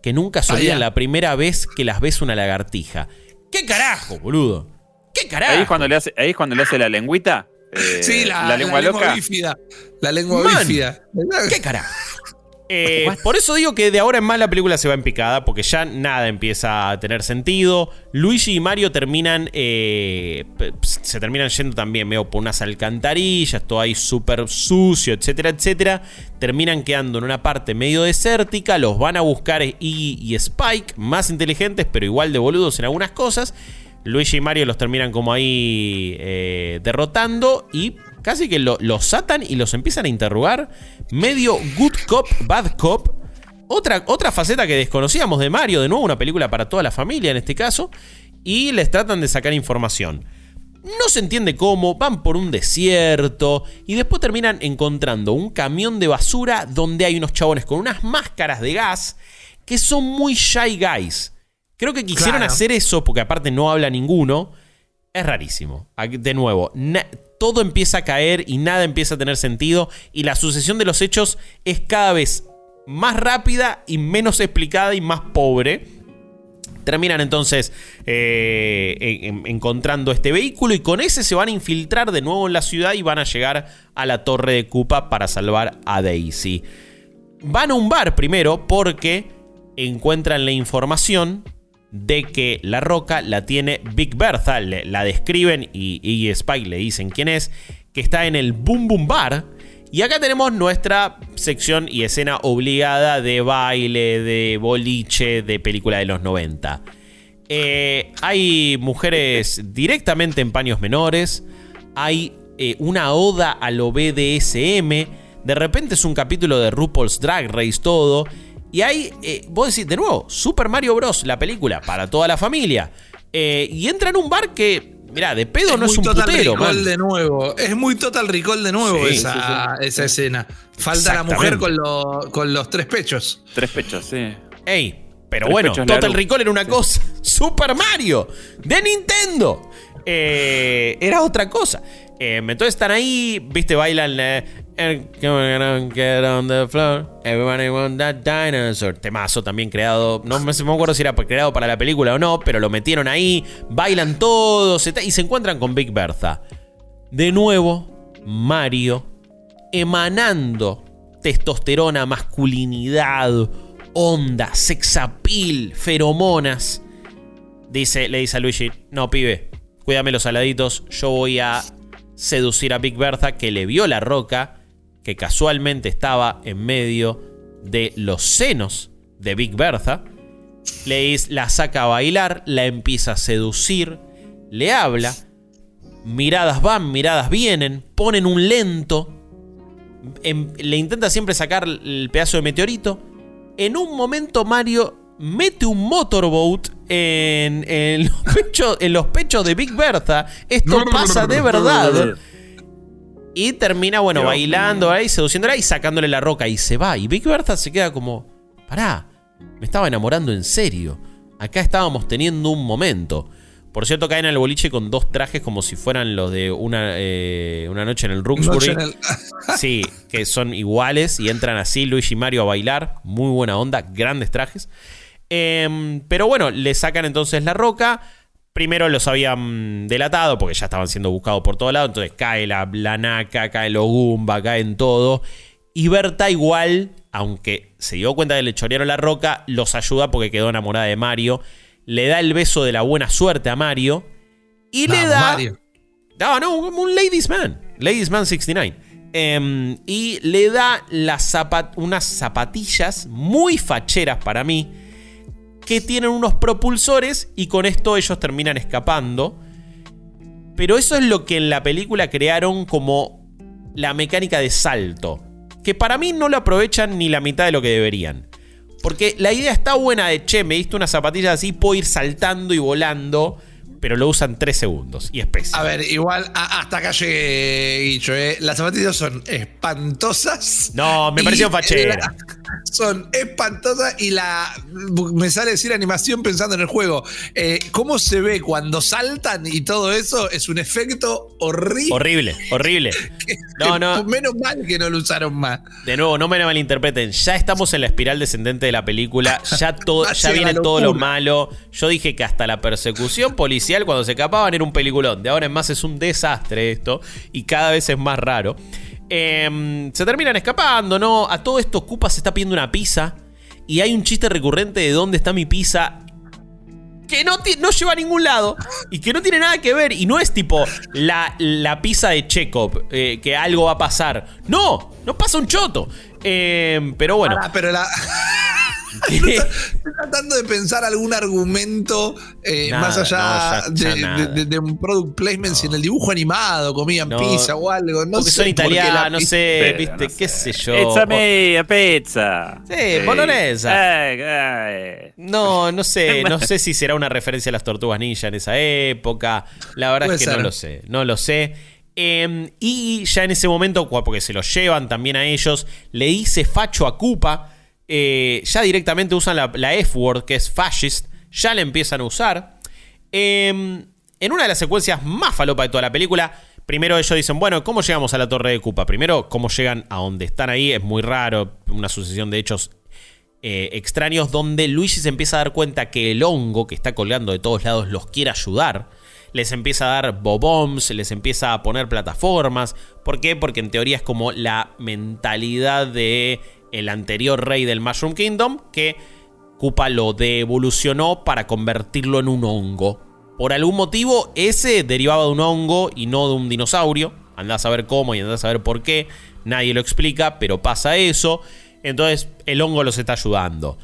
Que nunca se ah, la primera vez que las ves una lagartija. ¿Qué carajo, boludo? ¿Qué carajo? Ahí es cuando le hace, ahí cuando le hace la lengüita. Eh, sí, la, lengua loca. bífida. La lengua bífida. ¿Qué carajo? Eh, por eso digo que de ahora en más la película se va en picada, porque ya nada empieza a tener sentido. Luigi y Mario terminan. Eh, se terminan yendo también medio por unas alcantarillas, todo ahí súper sucio, etcétera, etcétera. Terminan quedando en una parte medio desértica. Los van a buscar Iggy y Spike, más inteligentes, pero igual de boludos en algunas cosas. Luigi y Mario los terminan como ahí eh, derrotando y casi que los atan y los empiezan a interrogar. Medio good cop, bad cop. Otra, otra faceta que desconocíamos de Mario, de nuevo una película para toda la familia en este caso. Y les tratan de sacar información. No se entiende cómo, van por un desierto y después terminan encontrando un camión de basura donde hay unos chabones con unas máscaras de gas que son muy shy guys. Creo que quisieron hacer eso porque aparte no habla ninguno. Es rarísimo. De nuevo, todo empieza a caer y nada empieza a tener sentido y la sucesión de los hechos es cada vez más rápida y menos explicada y más pobre. Terminan entonces eh, encontrando este vehículo y con ese se van a infiltrar de nuevo en la ciudad y van a llegar a la torre de Koopa para salvar a Daisy. Van a un bar primero porque encuentran la información de que la roca la tiene Big Bertha, la describen y Spike le dicen quién es, que está en el Boom Boom Bar. Y acá tenemos nuestra sección y escena obligada de baile, de boliche, de película de los 90. Eh, hay mujeres directamente en paños menores. Hay eh, una oda a lo BDSM. De repente es un capítulo de RuPaul's Drag Race todo. Y hay, eh, vos decís, de nuevo, Super Mario Bros. La película para toda la familia. y entra en un bar que Mirá, de pedo no es un total putero, recall de nuevo. Es muy Total Recall de nuevo Sí, esa, esa escena. Falta la mujer con, lo- con los tres pechos. Tres pechos, sí. Ey, pero Tres bueno, Total. Recall era una cosa. *laughs* Super Mario de Nintendo. Eh, era otra cosa. Eh, entonces están ahí, viste, bailan. eh, Get on the floor. Everybody want that dinosaur. Temazo también creado. No me, acuerdo si era creado para la película o no, pero lo metieron ahí. Bailan todos y se encuentran con Big Bertha. De nuevo, Mario emanando testosterona, masculinidad, onda, sexapil, feromonas. Dice, le dice a Luigi, no pibe, cuídame los saladitos, yo voy a seducir a Big Bertha que le vio la roca, que casualmente estaba en medio de los senos de Big Bertha. Le la saca a bailar, la empieza a seducir, le habla, miradas van, miradas vienen, ponen un lento, em- le intenta siempre sacar el pedazo de meteorito. En un momento Mario mete un motorboat en, en los, *laughs* pechos, en los pechos de Big Bertha. Esto pasa de verdad. Y termina, bueno, bailando ahí, seduciéndola y sacándole la roca y se va. Y Big Bertha se queda como, pará, me estaba enamorando en serio. Acá estábamos teniendo un momento. Por cierto, caen al boliche con dos trajes como si fueran los de una, eh, una noche en el en el- *laughs* Sí, que son iguales y entran así Luigi y Mario a bailar. Muy buena onda, grandes trajes. Em, pero bueno, le sacan entonces la roca. Primero los habían delatado porque ya estaban siendo buscados por todos lados. Entonces cae la, la naca, cae los Goomba, caen todo. Y Berta igual, aunque se dio cuenta que le chorearon la roca, los ayuda porque quedó enamorada de Mario. Le da el beso de la buena suerte a Mario. Y le da... Mario. No, no, un un Ladies Man. Ladies Man 69. Em, y le da las zapat- unas zapatillas muy facheras para mí. Que tienen unos propulsores y con esto ellos terminan escapando. Pero eso es lo que en la película crearon como la mecánica de salto. Que para mí no lo aprovechan ni la mitad de lo que deberían. Porque la idea está buena de, che, me diste unas zapatillas así, puedo ir saltando y volando. Pero lo usan 3 segundos y es pésimo. A ver, igual a- hasta acá llegué, Guicho. ¿eh? Las zapatillas son espantosas. No, me Y pareció fachera. la- son espantosas y la. Me sale decir animación pensando en el juego. Eh, ¿Cómo se ve cuando saltan y todo eso? Es un efecto horrible. Horrible, horrible. *laughs* No, Que no. Menos mal que no lo usaron más. De nuevo, no me malinterpreten. Ya estamos en la espiral descendente de la película. Ya, *laughs* todo, ya viene todo lo malo. Yo dije que hasta la persecución policial cuando se escapaban era un peliculón. De ahora en más es un desastre esto. Y cada vez es más raro. Em, se terminan escapando, ¿no? A todo esto, Koopa se está pidiendo una pizza. Y hay un chiste recurrente de dónde está mi pizza. Que no, no lleva a ningún lado. Y que no tiene nada que ver. Y no es tipo la, la pizza de Chekhov. eh, que algo va a pasar. No, no pasa un choto. Em, pero bueno. Pero la. *laughs* Estoy tratando de pensar algún argumento eh, Nada, más allá no, ya- ya de, nada. de- de- de un product placement, si en el dibujo animado comían No, pizza o algo. No porque sé son italianos, no pizza- sé, Pero, viste, no qué sé. sé yo. Pizza mía, pizza. Sí, bolognesa. Ay, ay. No, no sé, no sé si será una referencia a las tortugas ninja en esa época. La verdad Puede es que no lo sé, no lo sé. Eh, y ya en ese momento, porque se los llevan también a ellos, le dice facho a Koopa. Eh, ya directamente usan la, F-word, que es fascist. Ya la empiezan a usar. Eh, en una de las secuencias más falopa de toda la película, primero ellos dicen, bueno, ¿cómo llegamos a la torre de Koopa? Primero, ¿cómo llegan a donde están ahí? Es muy raro, una sucesión de hechos eh, extraños donde Luigi se empieza a dar cuenta que el hongo que está colgando de todos lados los quiere ayudar. Les empieza a dar bobombs, les empieza a poner plataformas. ¿Por qué? Porque en teoría es como la mentalidad de el anterior rey del Mushroom Kingdom que Koopa lo devolucionó para convertirlo en un hongo. Por algún motivo, ese derivaba de un hongo y no de un dinosaurio. Andás a saber cómo y andás a saber por qué. Nadie lo explica, pero pasa eso. Entonces, el hongo los está ayudando.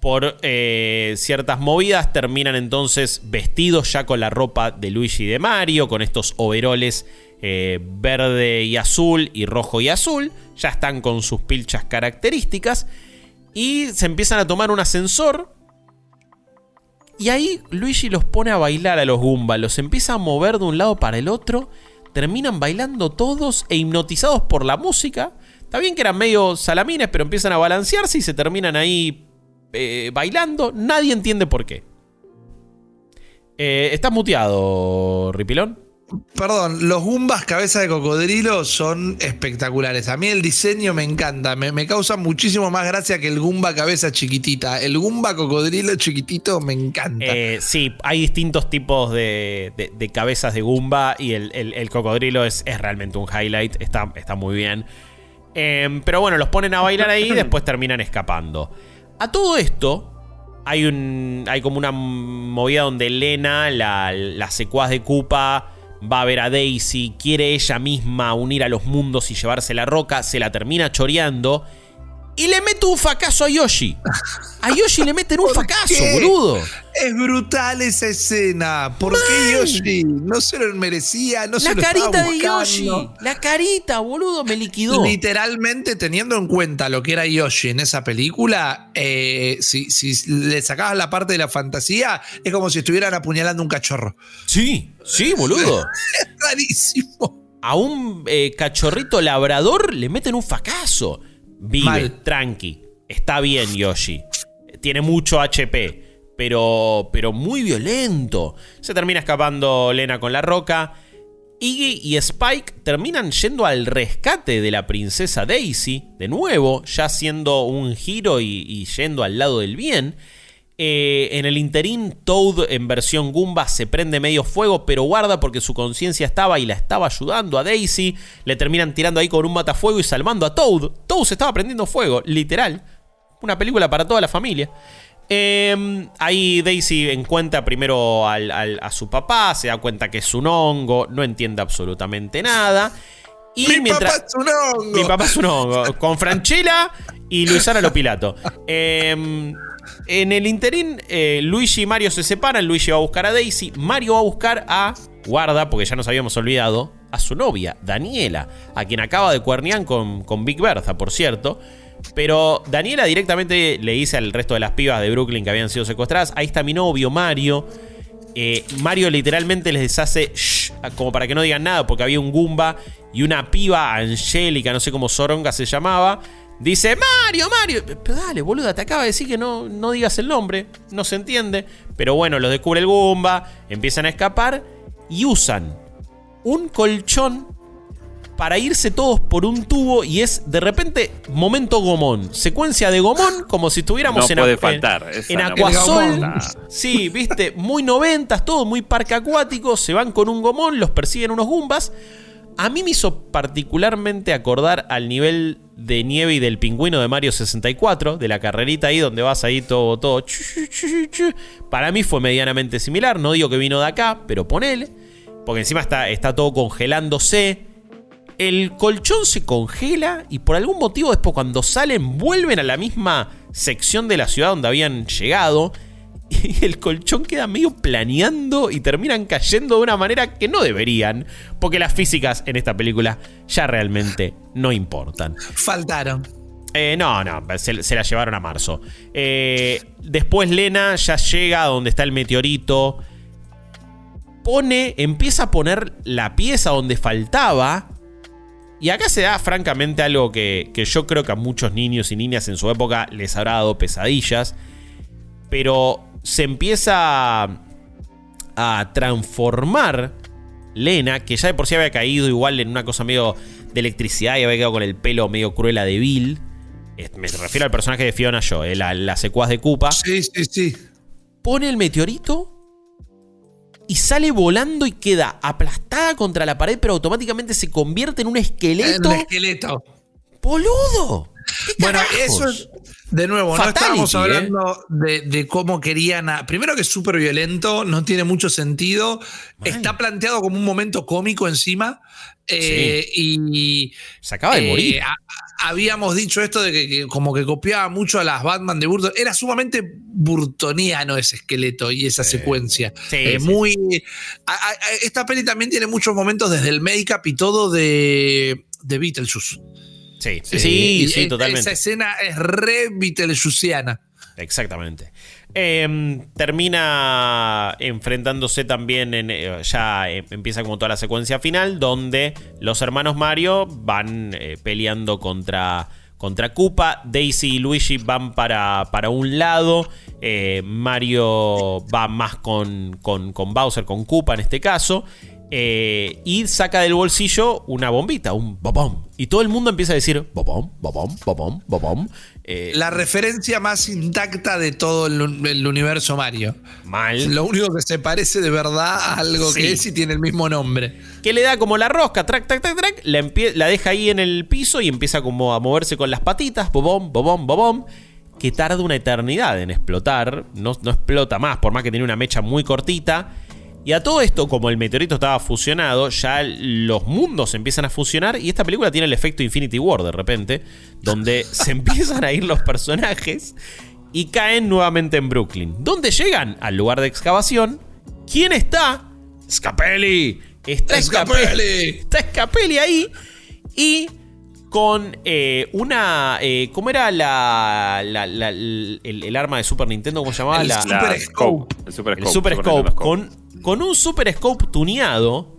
Por eh, ciertas movidas, terminan entonces vestidos ya con la ropa de Luigi y de Mario, con estos overoles eh, verde y azul y rojo y azul, ya están con sus pilchas características y se empiezan a tomar un ascensor. Y ahí Luigi los pone a bailar a los Goomba, los empieza a mover de un lado para el otro, terminan bailando todos e hipnotizados por la música. Está bien que eran medio salamines, pero empiezan a balancearse y se terminan ahí eh, bailando. Nadie entiende por qué. Eh, ¿Estás muteado, Ripilón? Perdón, los Goombas cabeza de cocodrilo son espectaculares. A mí el diseño me encanta, me, causa muchísimo más gracia que el Goomba cabeza chiquitita. El Goomba cocodrilo chiquitito me encanta. Eh, sí, hay distintos tipos de, cabezas de Goomba y el, cocodrilo es, es, realmente un highlight, está, está muy bien. Em, pero bueno, los ponen a bailar ahí y después terminan escapando. A todo esto, hay, un, hay como una movida donde Lena, la, la secuaz de Koopa, va a ver a Daisy, quiere ella misma unir a los mundos y llevarse la roca, se la termina choreando y le mete un fracaso a Yoshi. A Yoshi le meten un fracaso, boludo. Es brutal esa escena. ¿Por qué Yoshi? No se lo merecía, no la carita de Yoshi. La carita, boludo, me liquidó. Literalmente, teniendo en cuenta lo que era Yoshi en esa película, eh, si, le sacabas la parte de la fantasía, es como si estuvieran apuñalando un cachorro. Sí, sí, boludo. es *laughs* rarísimo. A un eh, cachorrito labrador le meten un fracaso. Vive, tranqui. Está bien, Yoshi. Tiene mucho HP, pero, pero muy violento. Se termina escapando Lena con la roca. Iggy y Spike terminan yendo al rescate de la princesa Daisy, de nuevo, ya haciendo un giro y yendo al lado del bien. Eh, en el interín, Toad en versión Goomba se prende medio fuego, pero guarda porque su conciencia estaba y la estaba ayudando a Daisy. Le terminan tirando ahí con un matafuego y salvando a Toad. Toad se estaba prendiendo fuego, literal. Una película para toda la familia. Em, ahí Daisy encuentra primero a su papá, se da cuenta que es un hongo, no entiende absolutamente nada. Y mi mientras, papá es un hongo. Mi papá es un hongo. Con Franchella y Luisana Lopilato. *laughs* Eh, en el interín, eh, Luigi y Mario se separan. Luigi va a buscar a Daisy. Mario va a buscar a. Guarda, porque ya nos habíamos olvidado. A su novia, Daniela. A quien acaba de cuernear con, con Big Bertha, por cierto. Pero Daniela directamente le dice al resto de las pibas de Brooklyn que habían sido secuestradas: Ahí está mi novio, Mario. Eh, Mario literalmente les deshace shh, como para que no digan nada, porque había un Goomba y una piba, Angélica, no sé cómo Soronga se llamaba, Dice, Mario, Mario. Pero dale, boluda, te acaba de decir que no, no digas el nombre. No se entiende. Pero bueno, los descubre el Goomba. Empiezan a escapar. Y usan un colchón para irse todos por un tubo. Y es de repente momento Gomón. Secuencia de Gomón como si estuviéramos en, puede faltar, en, Acuasol. Sí, viste, muy noventas, todo muy parque acuático. Se van con un Gomón, los persiguen unos Goombas. A mí me hizo particularmente acordar al nivel de nieve y del pingüino de Mario 64, de la carrerita ahí donde vas ahí todo, todo. Para mí fue medianamente similar, no digo que vino de acá, pero ponele, porque encima está, está todo congelándose. El colchón se congela y por algún motivo después cuando salen vuelven a la misma sección de la ciudad donde habían llegado y el colchón queda medio planeando y terminan cayendo de una manera que no deberían, porque las físicas en esta película ya realmente no importan. Faltaron. Eh, no, no, se, la llevaron a marzo. Eh, después Lena ya llega a donde está el meteorito. Pone, empieza a poner la pieza donde faltaba. Y acá se da francamente algo que, que yo creo que a muchos niños y niñas en su época les habrá dado pesadillas. Pero se empieza a transformar Lena, que ya de por sí había caído igual en una cosa medio de electricidad y había quedado con el pelo medio cruel de Bill. Me refiero al personaje de Fiona Yo, eh, la, la secuaz de Koopa. Sí, sí, sí. Pone el meteorito y sale volando y queda aplastada contra la pared, pero automáticamente se convierte en un esqueleto. En un esqueleto. ¡Boludo! Bueno, eso es, de nuevo, no estábamos ¿eh? hablando de, cómo querían. primero que es súper violento, no tiene mucho sentido. Está planteado como un momento cómico encima. Eh, y. Se acaba de morir. Eh, habíamos dicho esto de que, como que copiaba mucho a las Batman de Burton. Era sumamente burtoniano ese esqueleto y esa secuencia. Eh, muy. esta peli también tiene muchos momentos desde el make-up y todo de, de Beetlejuice. Sí, sí, sí, totalmente. Esa escena es re Beetlejuiciana. Exactamente. Em, termina enfrentándose también en, eh, ya em, empieza como toda la secuencia final donde los hermanos Mario van eh, peleando contra contra Koopa, Daisy y Luigi van para, para un lado, eh, Mario va más con, con, con Bowser, con Koopa en este caso, eh, y saca del bolsillo una bombita, un bobom. Y todo el mundo empieza a decir bobom, bobom, bobom, bobom. Eh, la referencia más intacta de todo el, universo Mario. Mal. Lo único que se parece de verdad a algo que es y tiene el mismo nombre. Que le da como la rosca, track, track, track, track. La, la deja ahí en el piso y empieza como a moverse con las patitas, bobom, bobom, bobom que tarda una eternidad en explotar, no, no, explota más, por más que tiene una mecha muy cortita. Y a todo esto, como el meteorito estaba fusionado, ya los mundos empiezan a fusionar y esta película tiene el efecto Infinity War de repente, donde *laughs* se empiezan a ir los personajes y caen nuevamente en Brooklyn. ¿Dónde llegan? Al lugar de excavación. ¿Quién está? Scapelli. Está Scapelli. Está Scapelli ahí. Y con eh, una. Eh, ¿Cómo era la, el, arma de Super Nintendo? ¿Cómo se llamaba? El Super Scope. El Super Scope. Super Scope. Con con un Super Scope tuneado,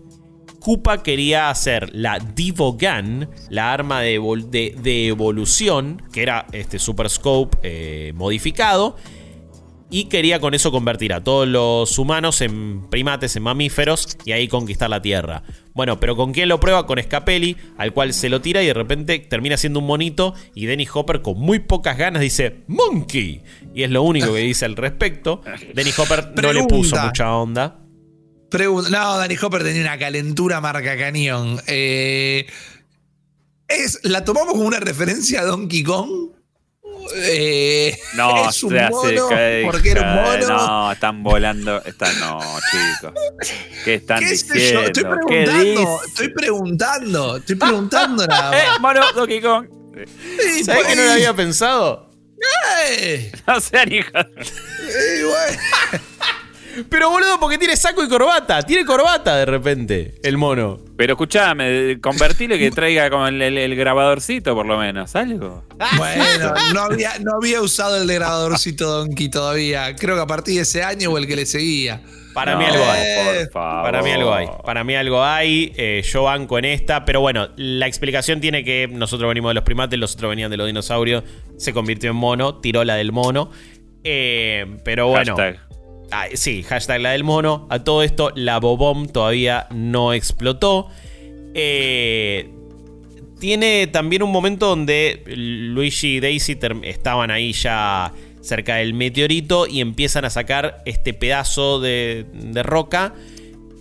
Koopa quería hacer la Divo Gun, la arma de, evolución, que era este Super Scope eh, modificado, y quería con eso convertir a todos los humanos en primates, en mamíferos, y ahí conquistar la Tierra. Bueno, pero ¿con quién lo prueba? Con Scapelli, al cual se lo tira y de repente termina siendo un monito, y Dennis Hopper con muy pocas ganas dice ¡Monkey! Y es lo único que dice al respecto. Dennis Hopper no le puso mucha onda no, Danny Hopper tenía una calentura marca cañón. Eh, es, ¿La tomamos como una referencia a Donkey Kong? Eh, no, *laughs* es un mono, porque era un mono. No, están volando. Están, no, chicos. ¿Qué están diciendo? Estoy preguntando, estoy preguntando, estoy preguntando nada más. *laughs* Eh, mono, Donkey Kong. ¿Sabes que no lo había pensado? ¡Eh! *laughs* No sean hijos. Eh, bueno. Pero boludo, porque tiene saco y corbata. Tiene corbata de repente, el mono. Pero escuchame, convertile que traiga como el, grabadorcito, por lo menos, algo. Bueno, *laughs* no había, no había usado el grabadorcito Donkey todavía. Creo que a partir de ese año o el que le seguía. Para mí algo hay. Por favor. Para mí algo hay. Para mí algo hay. Eh, yo banco en esta. Pero bueno, la explicación tiene que nosotros venimos de los primates, los otros venían de los dinosaurios. Se convirtió en mono, tiró la del mono. Eh, pero bueno. Ah, sí, hashtag la del mono. A todo esto, la Bobom todavía no explotó. Eh, tiene también un momento donde Luigi y Daisy estaban ahí ya cerca del meteorito y empiezan a sacar este pedazo de, roca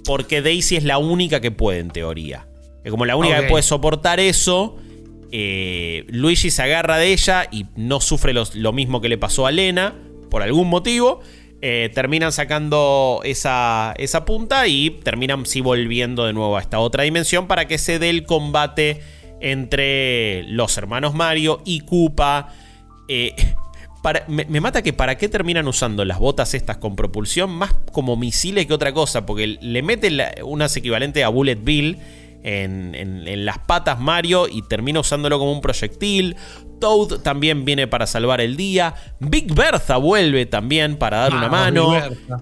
porque Daisy es la única que puede en teoría. Es como la única que puede soportar eso. Eh, Luigi se agarra de ella y no sufre lo mismo que le pasó a Lena por algún motivo. Eh, terminan sacando esa, esa, punta y terminan sí volviendo de nuevo a esta otra dimensión para que se dé el combate entre los hermanos Mario y Koopa. Eh, *laughs* me, mata que para qué terminan usando las botas estas con propulsión más como misiles que otra cosa, porque le meten unas equivalentes a Bullet Bill en, las patas Mario y termina usándolo como un proyectil. Toad también viene para salvar el día. Big Bertha vuelve también para dar una mano.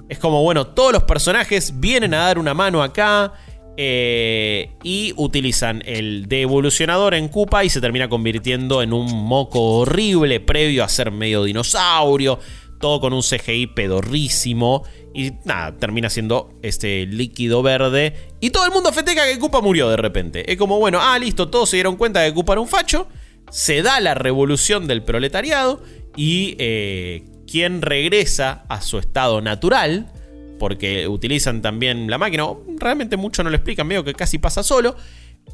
Es como, bueno, todos los personajes vienen a dar una mano acá. Eh, y utilizan el de evolucionador en Koopa y se termina convirtiendo en un moco horrible previo a ser medio dinosaurio. Todo con un CGI pedorrísimo. Y nada, termina siendo este líquido verde. Y todo el mundo festeja que Koopa murió de repente. Es como, bueno, ah, listo, todos se dieron cuenta que Koopa era un facho. Se da la revolución del proletariado. Y eh, quien regresa a su estado natural, porque utilizan también la máquina, realmente mucho no lo explican, veo que casi pasa solo.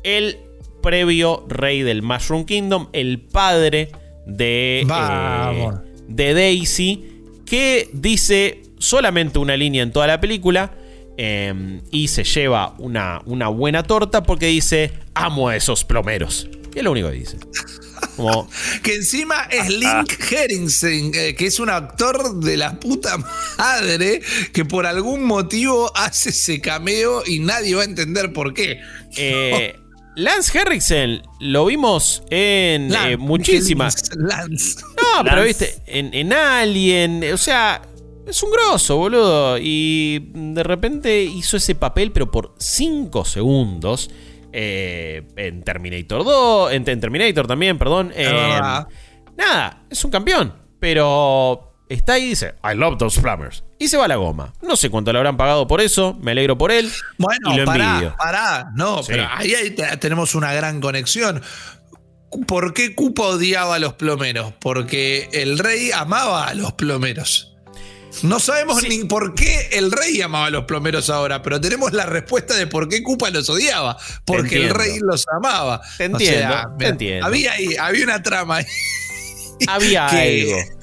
El previo rey del Mushroom Kingdom, el padre de, eh, de Daisy, que dice solamente una línea en toda la película. Em, y se lleva una, una buena torta porque dice, amo a esos plomeros. es lo único que dice. Como, *laughs* Que encima es Link Herringsen, eh, que es un actor de la puta madre que por algún motivo hace ese cameo y nadie va a entender por qué. eh, *laughs* Lance Henriksen lo vimos en eh, muchísimas. Lance. No, pero viste, en, en Alien, o sea, es un grosso, boludo. Y de repente hizo ese papel, pero por 5 segundos. eh, en Terminator 2, en, en Terminator también, perdón. en- verdad. nada, es un campeón. Pero está ahí y dice, I love those plumbers. Y se va a la goma. No sé cuánto le habrán pagado por eso, me alegro por él. Bueno, y lo pará, envidio. pará. No, Sí. pero ahí, ahí te- tenemos una gran conexión. ¿Por qué Cupa odiaba a los plomeros? Porque el rey amaba a los plomeros. No sabemos Sí. ni por qué el rey amaba a los plomeros ahora, pero tenemos la respuesta de por qué Cupa los odiaba. Porque el rey los amaba. Te O entiendo, sea, te mira, entiendo. Había ahí, había una trama ahí. Había *laughs* Que- algo.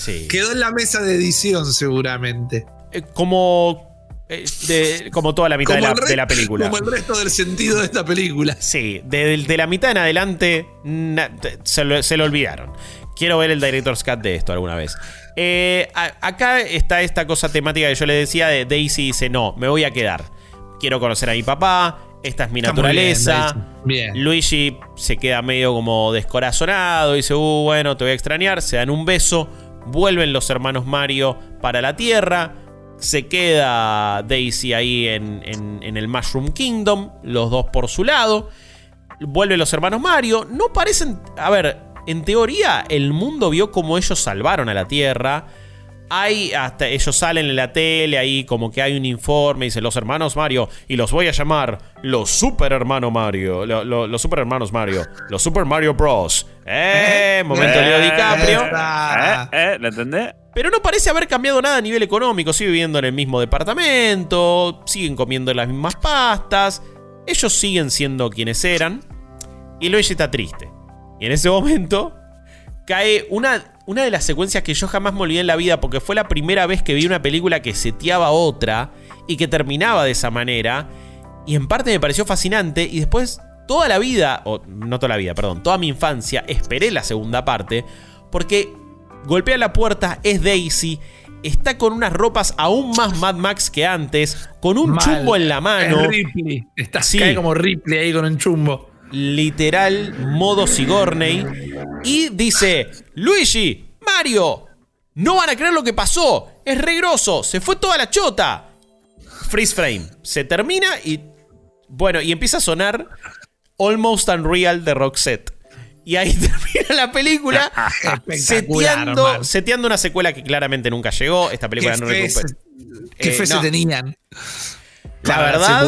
Sí. Quedó en la mesa de edición, seguramente. Eh, como, eh, de- como toda la mitad de la, el re- de la película. Como el resto del sentido de esta película. Sí, de, de la mitad en adelante na- se, lo, se lo olvidaron. Quiero ver el Director's Cut de esto alguna vez. Eh, a- acá está esta cosa temática que yo le decía de Daisy dice, no, me voy a quedar. Quiero conocer a mi papá, esta es mi Está muy bien, naturaleza. Bien. Luigi se queda medio como descorazonado, dice, uh, bueno, te voy a extrañar, se dan un beso, vuelven los hermanos Mario para la Tierra, se queda Daisy ahí en, en- el Mushroom Kingdom, los dos por su lado, vuelven los hermanos Mario, no parecen, a ver, en teoría el mundo vio como ellos salvaron a la Tierra, hay hasta ellos salen en la tele ahí como que hay un informe dice los hermanos Mario y los voy a llamar los super hermano Mario lo- lo- los super hermanos Mario los super Mario Bros eh momento Leo DiCaprio. ¿Eh? ¿Eh? ¿Lo entendés? pero no parece haber cambiado nada a nivel económico sigue viviendo en el mismo departamento siguen comiendo las mismas pastas ellos siguen siendo quienes eran y Luigi está triste y en ese momento cae una, una de las secuencias que yo jamás me olvidé en la vida porque fue la primera vez que vi una película que seteaba otra y que terminaba de esa manera y en parte me pareció fascinante y después toda la vida, o no toda la vida, perdón, toda mi infancia esperé la segunda parte porque golpea la puerta, es Daisy, está con unas ropas aún más Mad Max que antes, con un Mal. chumbo en la mano. Es Ripley. Está, Sí. Cae como Ripley ahí con un chumbo. Literal modo Sigourney y dice, Luigi, Mario, no van a creer lo que pasó, es regroso, se fue toda la chota. Freeze frame, se termina y bueno, y empieza a sonar Almost Unreal de Roxette. Y ahí *laughs* termina la película seteando, man. seteando una secuela que claramente nunca llegó. Esta película Qué no recupera. qué Eh, fe se tenían. La verdad.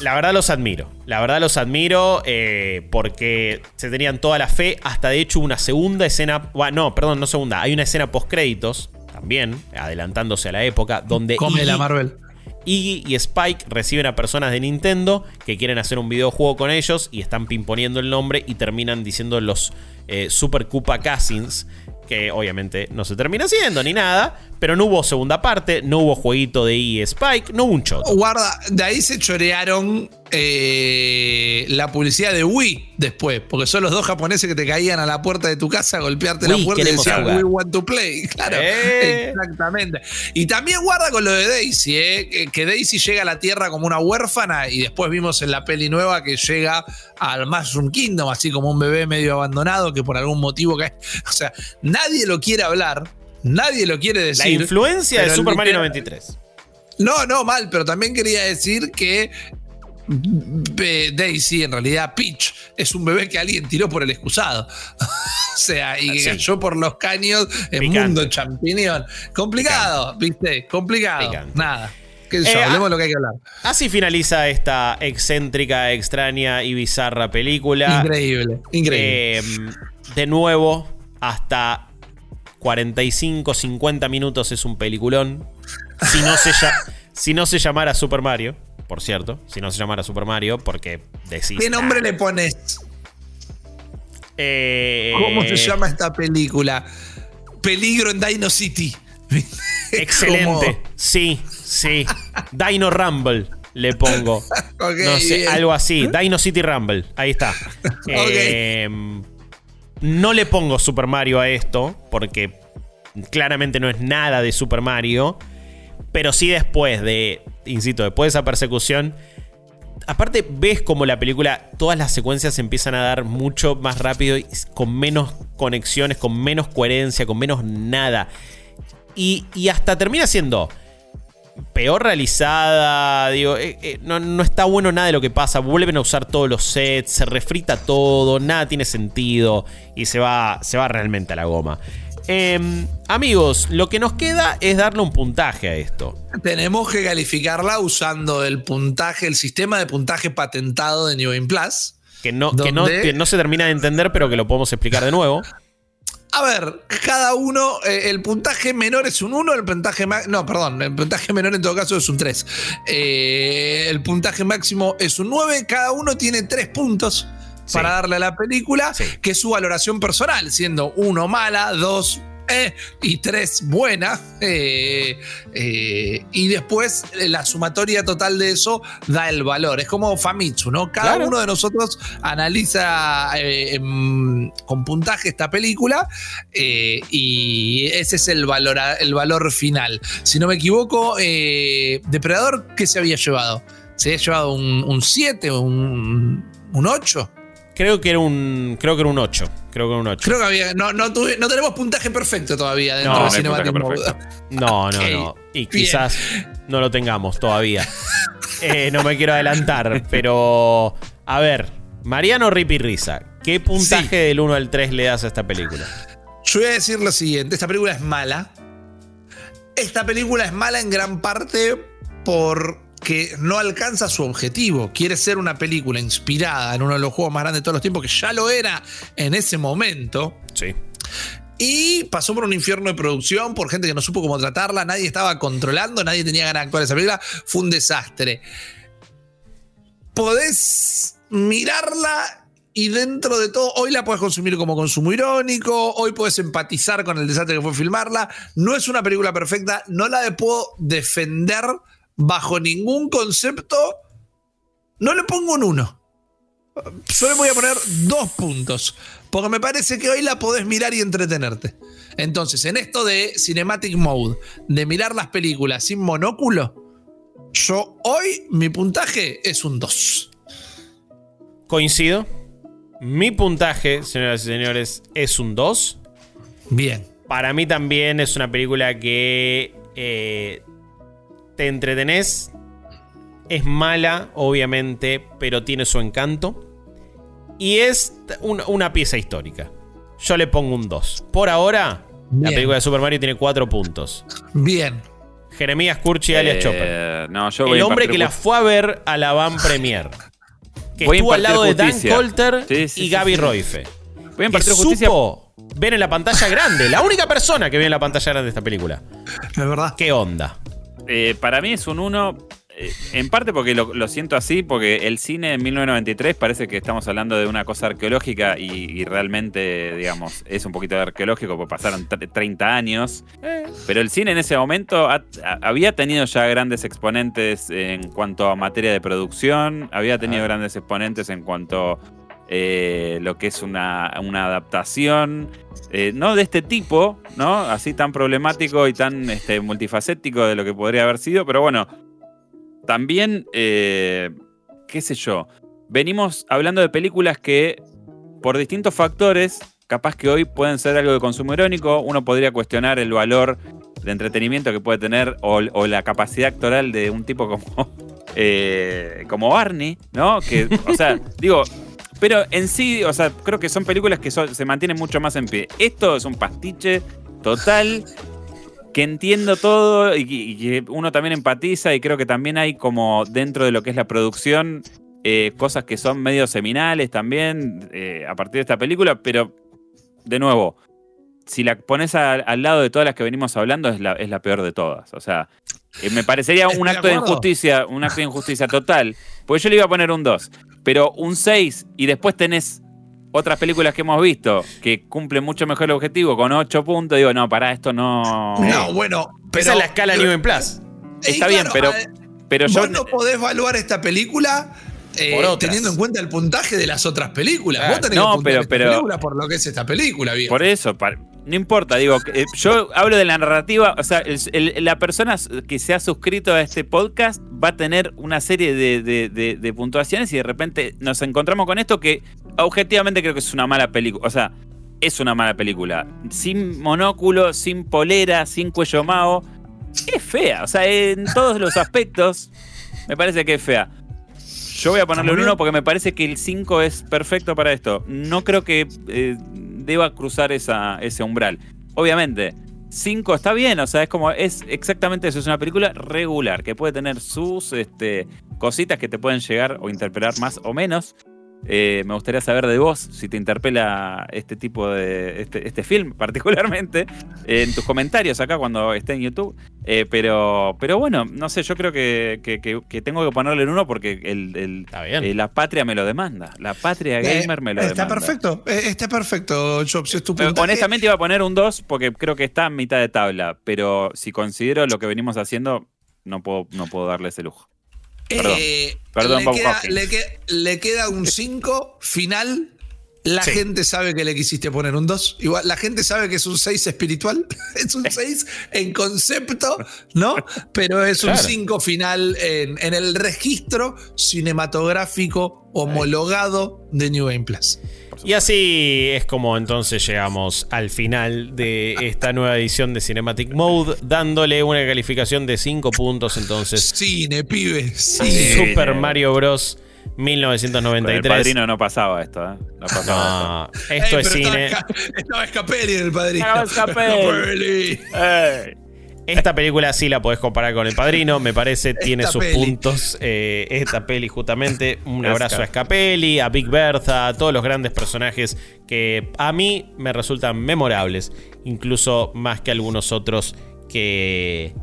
La verdad los admiro. La verdad los admiro eh, porque se tenían toda la fe. Hasta de hecho una segunda escena. bueno, no, perdón, no segunda. Hay una escena post créditos también, adelantándose a la época, donde Come la Iggy, Marvel. Iggy y Spike reciben a personas de Nintendo que quieren hacer un videojuego con ellos y están pimponiendo el nombre y terminan diciendo los eh, Super Koopa Cousins. Que obviamente no se termina haciendo ni nada. Pero no hubo segunda parte, no hubo jueguito de y Spike, no hubo un choto. Guarda, de ahí se chorearon eh, la publicidad de Wii después, porque son los dos japoneses que te caían a la puerta de tu casa a golpearte Wii, la puerta y decían jugar. We want to play. *laughs* Claro, Eh. exactamente. Y también guarda con lo de Daisy, eh, que, que Daisy llega a la Tierra como una huérfana y después vimos en la peli nueva que llega al Mushroom Kingdom, así como un bebé medio abandonado que por algún motivo cae. *laughs* O sea, nadie lo quiere hablar. Nadie lo quiere La decir. influencia de Super Mario literal- 93. No, no, mal, pero también quería decir que eh, Daisy, en realidad Peach, es un bebé que alguien tiró por el excusado. *laughs* o sea, y que Sí. cayó por los caños en Picante. mundo champiñón. Complicado, ¿viste? Complicado. Picante. Nada. Eh, hablemos ah- lo que hay que hablar. Así finaliza esta excéntrica, extraña y bizarra película. Increíble, increíble. Eh, de nuevo, hasta 45, 50 minutos es un peliculón. Si no se, si no se llamara Super Mario, por cierto, si no se llamara Super Mario, porque decís. ¿Qué nombre le pones? Eh, ¿Cómo se llama esta película? Peligro en Dino City. *laughs* Excelente. Como- Sí, sí. Dino Rumble le pongo. *laughs* No sé, bien. algo así. Dino City Rumble. Ahí está. *laughs* Eh, No le pongo Super Mario a esto, porque claramente no es nada de Super Mario. Pero sí después de, insisto, después de esa persecución, aparte ves como la película, todas las secuencias empiezan a dar mucho más rápido, y con menos conexiones, con menos coherencia, con menos nada. Y, y hasta termina siendo peor realizada, digo, eh, eh, no, no, está bueno nada de lo que pasa, vuelven a usar todos los sets, se refrita todo, nada tiene sentido y se va, se va realmente a la goma. Eh, amigos, lo que nos queda es darle un puntaje a esto. Tenemos que calificarla usando el puntaje, el sistema de puntaje patentado de New Game Plus. Que no, que no, que no se termina de entender, pero que lo podemos explicar de nuevo. *laughs* A ver, cada uno, eh, el puntaje menor es un 1, el puntaje No, perdón, el puntaje menor en todo caso es un 3. Eh, el puntaje máximo es un 9, cada uno tiene 3 puntos para darle a la película, que es su valoración personal, siendo uno mala, dos eh, y tres buena. Eh, eh, y después la sumatoria total de eso da el valor. Es como Famitsu, ¿no? Cada uno de nosotros analiza con puntaje esta película y ese es el valor, el valor final. Si no me equivoco, Depredador, ¿qué se había llevado? ¿Se había llevado un 7 o un 8? Creo que era un. Creo que era un 8. Creo que era un 8. Creo que había. No, no, no tenemos puntaje perfecto todavía dentro no, de Cinematic No, no, no. *laughs* Y quizás no lo tengamos todavía. *laughs* Eh, no me quiero adelantar, pero. A ver, Mariano Ripi Risa, ¿qué puntaje del 1 al 3 le das a esta película? Yo voy a decir lo siguiente: esta película es mala. Esta película es mala en gran parte por que no alcanza su objetivo. Quiere ser una película inspirada en uno de los juegos más grandes de todos los tiempos, que ya lo era en ese momento. Sí. Y pasó por un infierno de producción, por gente que no supo cómo tratarla, nadie estaba controlando, nadie tenía ganas de actuar esa película. Fue un desastre. Podés mirarla y dentro de todo, hoy la puedes consumir como consumo irónico, hoy puedes empatizar con el desastre que fue filmarla. No es una película perfecta, no la puedo defender bajo ningún concepto, no le pongo un 1. Yo le voy a poner dos puntos. Porque me parece que hoy la podés mirar y entretenerte. Entonces, en esto de Cinematic Mode, de mirar las películas sin monóculo, yo hoy mi puntaje es un 2. Coincido. Mi puntaje, señoras y señores, es un 2. Bien. Para mí también es una película que eh, te entretenés. Es mala, obviamente, pero tiene su encanto. Y es una, pieza histórica. Yo le pongo un 2. Por ahora, la película de Super Mario tiene 4 puntos. Bien. Jeremías Curchi alias eh, Chopper. No, yo El hombre que la fue a ver a la Van Premier. Que estuvo al lado de Dan Colter y Gaby Roife. Voy a impartir justicia. Supo ver en la pantalla grande. La única persona que ve en la pantalla grande de esta película. Es verdad. ¿Qué onda? Eh, para mí es un 1, eh, en parte porque lo, siento así, porque el cine en 1993 parece que estamos hablando de una cosa arqueológica y, realmente, digamos, es un poquito arqueológico porque pasaron 30 años. Pero el cine en ese momento había tenido ya grandes exponentes en cuanto a materia de producción, había tenido grandes exponentes en cuanto eh, lo que es una, adaptación, eh, no de este tipo, ¿no? Así tan problemático y tan este, multifacético de lo que podría haber sido, pero bueno, también, eh, qué sé yo, venimos hablando de películas que por distintos factores, capaz que hoy pueden ser algo de consumo irónico, uno podría cuestionar el valor de entretenimiento que puede tener o, la capacidad actoral de un tipo como, *laughs* como Barney, ¿no? Que, o sea, digo, pero en sí, o sea, creo que son películas que se mantienen mucho más en pie. Esto es un pastiche total que entiendo todo y, que uno también empatiza y creo que también hay como dentro de lo que es la producción eh, cosas que son medio seminales también eh, a partir de esta película, pero de nuevo, si la pones al lado de todas las que venimos hablando es la, es la peor de todas. O sea, eh, me parecería un acto de, injusticia, un acto de injusticia total, porque yo le iba a poner un 2 pero un 6 y después tenés otras películas que hemos visto que cumplen mucho mejor el objetivo con 8 puntos, digo, no, para esto no. No, bueno, pero. Esa es la escala New en Plus. Está bien, pero, pero yo. Vos no podés evaluar esta película eh, teniendo en cuenta el puntaje de las otras películas. Claro. Vos tenés No, que pero- pero- película por lo que es esta película, viejo. Por eso, no importa, digo, eh, yo hablo de la narrativa, o sea, el- el- la persona que se ha suscrito a este podcast va a tener una serie de, de- de- de puntuaciones y de repente nos encontramos con esto que objetivamente creo que es una mala película, o sea, es una mala película. Sin monóculo, sin polera, sin cuello mao. Es fea, o sea, en todos los aspectos me parece que es fea. Yo voy a ponerle un Está muy 1 porque me parece que el 5 es perfecto para esto. No creo que eh, deba cruzar esa, ese umbral. Obviamente, 5 está bien, o sea, es como, es exactamente eso, es una película regular, que puede tener sus este, cositas que te pueden llegar o interpelar más o menos. Eh, me gustaría saber de vos si te interpela este tipo de. este, este film *laughs* particularmente. eh, en tus comentarios acá cuando esté en YouTube. Eh, pero, pero bueno, no sé, yo creo que, que- que- que tengo que ponerle el uno porque el, eh, la patria me lo demanda. La patria Eh, gamer me lo está demanda. perfecto, eh, está perfecto, Jobs. Es tu Pero puntaje. honestamente iba a poner un 2 porque creo que está a mitad de tabla. Pero si considero lo que venimos haciendo, no puedo, no puedo darle ese lujo. Perdón. Eh, Perdón, le, queda, le que- le queda un 5 final. La Sí. gente sabe que le quisiste poner un 2. Igual, la gente sabe que es un 6 espiritual. *laughs* Es un 6 en concepto, ¿no? Pero es un Claro. 5 final en, en el registro cinematográfico homologado de New Game Plus. Y así es como entonces llegamos al final de esta nueva edición de Cinematic Mode, dándole una calificación de 5 puntos entonces. Cine, pibe. Sí. Cine. Super Mario Bros. Con el 1993. padrino no pasaba esto, ¿eh? No pasaba No, esto es cine. *laughs* Estaba, Scapelli en el padrino. Estaba Scapelli. *laughs* ¡Ey! Esta película sí la podés comparar con El Padrino, me parece, *laughs* tiene Esta sus peli. puntos. eh, esta peli, justamente, un abrazo a Scapelli, a Big Bertha, a todos los grandes personajes que a mí me resultan memorables, incluso más que algunos otros que,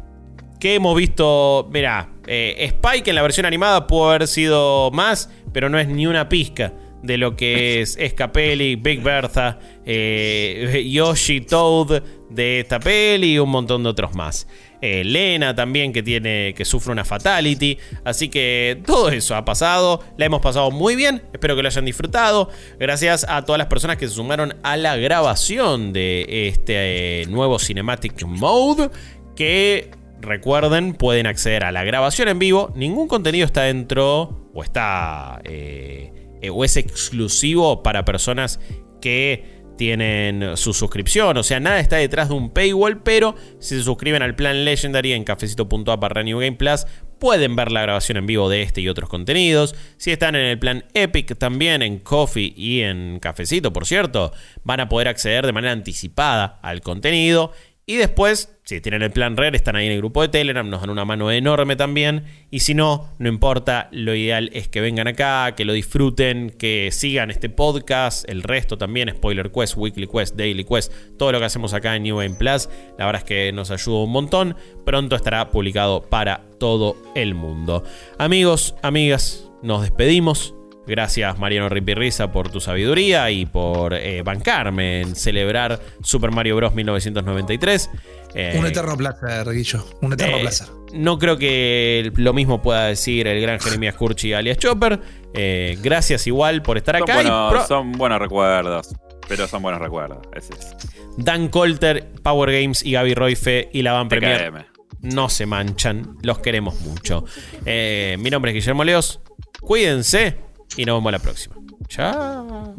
que hemos visto. Mirá, eh, Spike en la versión animada pudo haber sido más, pero no es ni una pizca de lo que es Scapelli, Big Bertha, eh, Yoshi Toad de esta peli y un montón de otros más. Eh, Lena también que tiene que sufre una fatality, así que todo eso ha pasado, la hemos pasado muy bien, espero que lo hayan disfrutado. Gracias a todas las personas que se sumaron a la grabación de este eh, nuevo Cinematic Mode que recuerden, pueden acceder a la grabación en vivo. Ningún contenido está dentro o está eh, eh, o es exclusivo para personas que tienen su suscripción. O sea, nada está detrás de un paywall, pero si se suscriben al plan Legendary en cafecito.app New Game Plus, pueden ver la grabación en vivo de este y otros contenidos. Si están en el plan Epic también, en Coffee y en Cafecito, por cierto, van a poder acceder de manera anticipada al contenido. Y después, si tienen el plan Rare, están ahí en el grupo de Telegram, nos dan una mano enorme también. Y si no, no importa, lo ideal es que vengan acá, que lo disfruten, que sigan este podcast, el resto también, Spoiler Quest, Weekly Quest, Daily Quest, todo lo que hacemos acá en New Game Plus. La verdad es que nos ayuda un montón. Pronto estará publicado para todo el mundo. Amigos, amigas, nos despedimos. Gracias Mariano Ripirriza por tu sabiduría y por eh, bancarme en celebrar Super Mario Bros. 1993. Eh, Un eterno placer, Guillo. Un eterno eh, placer. No creo que lo mismo pueda decir el gran Jeremías Curchi alias Chopper. Eh, gracias igual por estar Son, acá. y buenos, pro- son buenos recuerdos. Pero son buenos recuerdos. Ese es. Dan Colter, Power Games y Gaby Roife y la Van Premier no se manchan. Los queremos mucho. Eh, mi nombre es Guillermo Leos. Cuídense y nos vemos la próxima. Chao.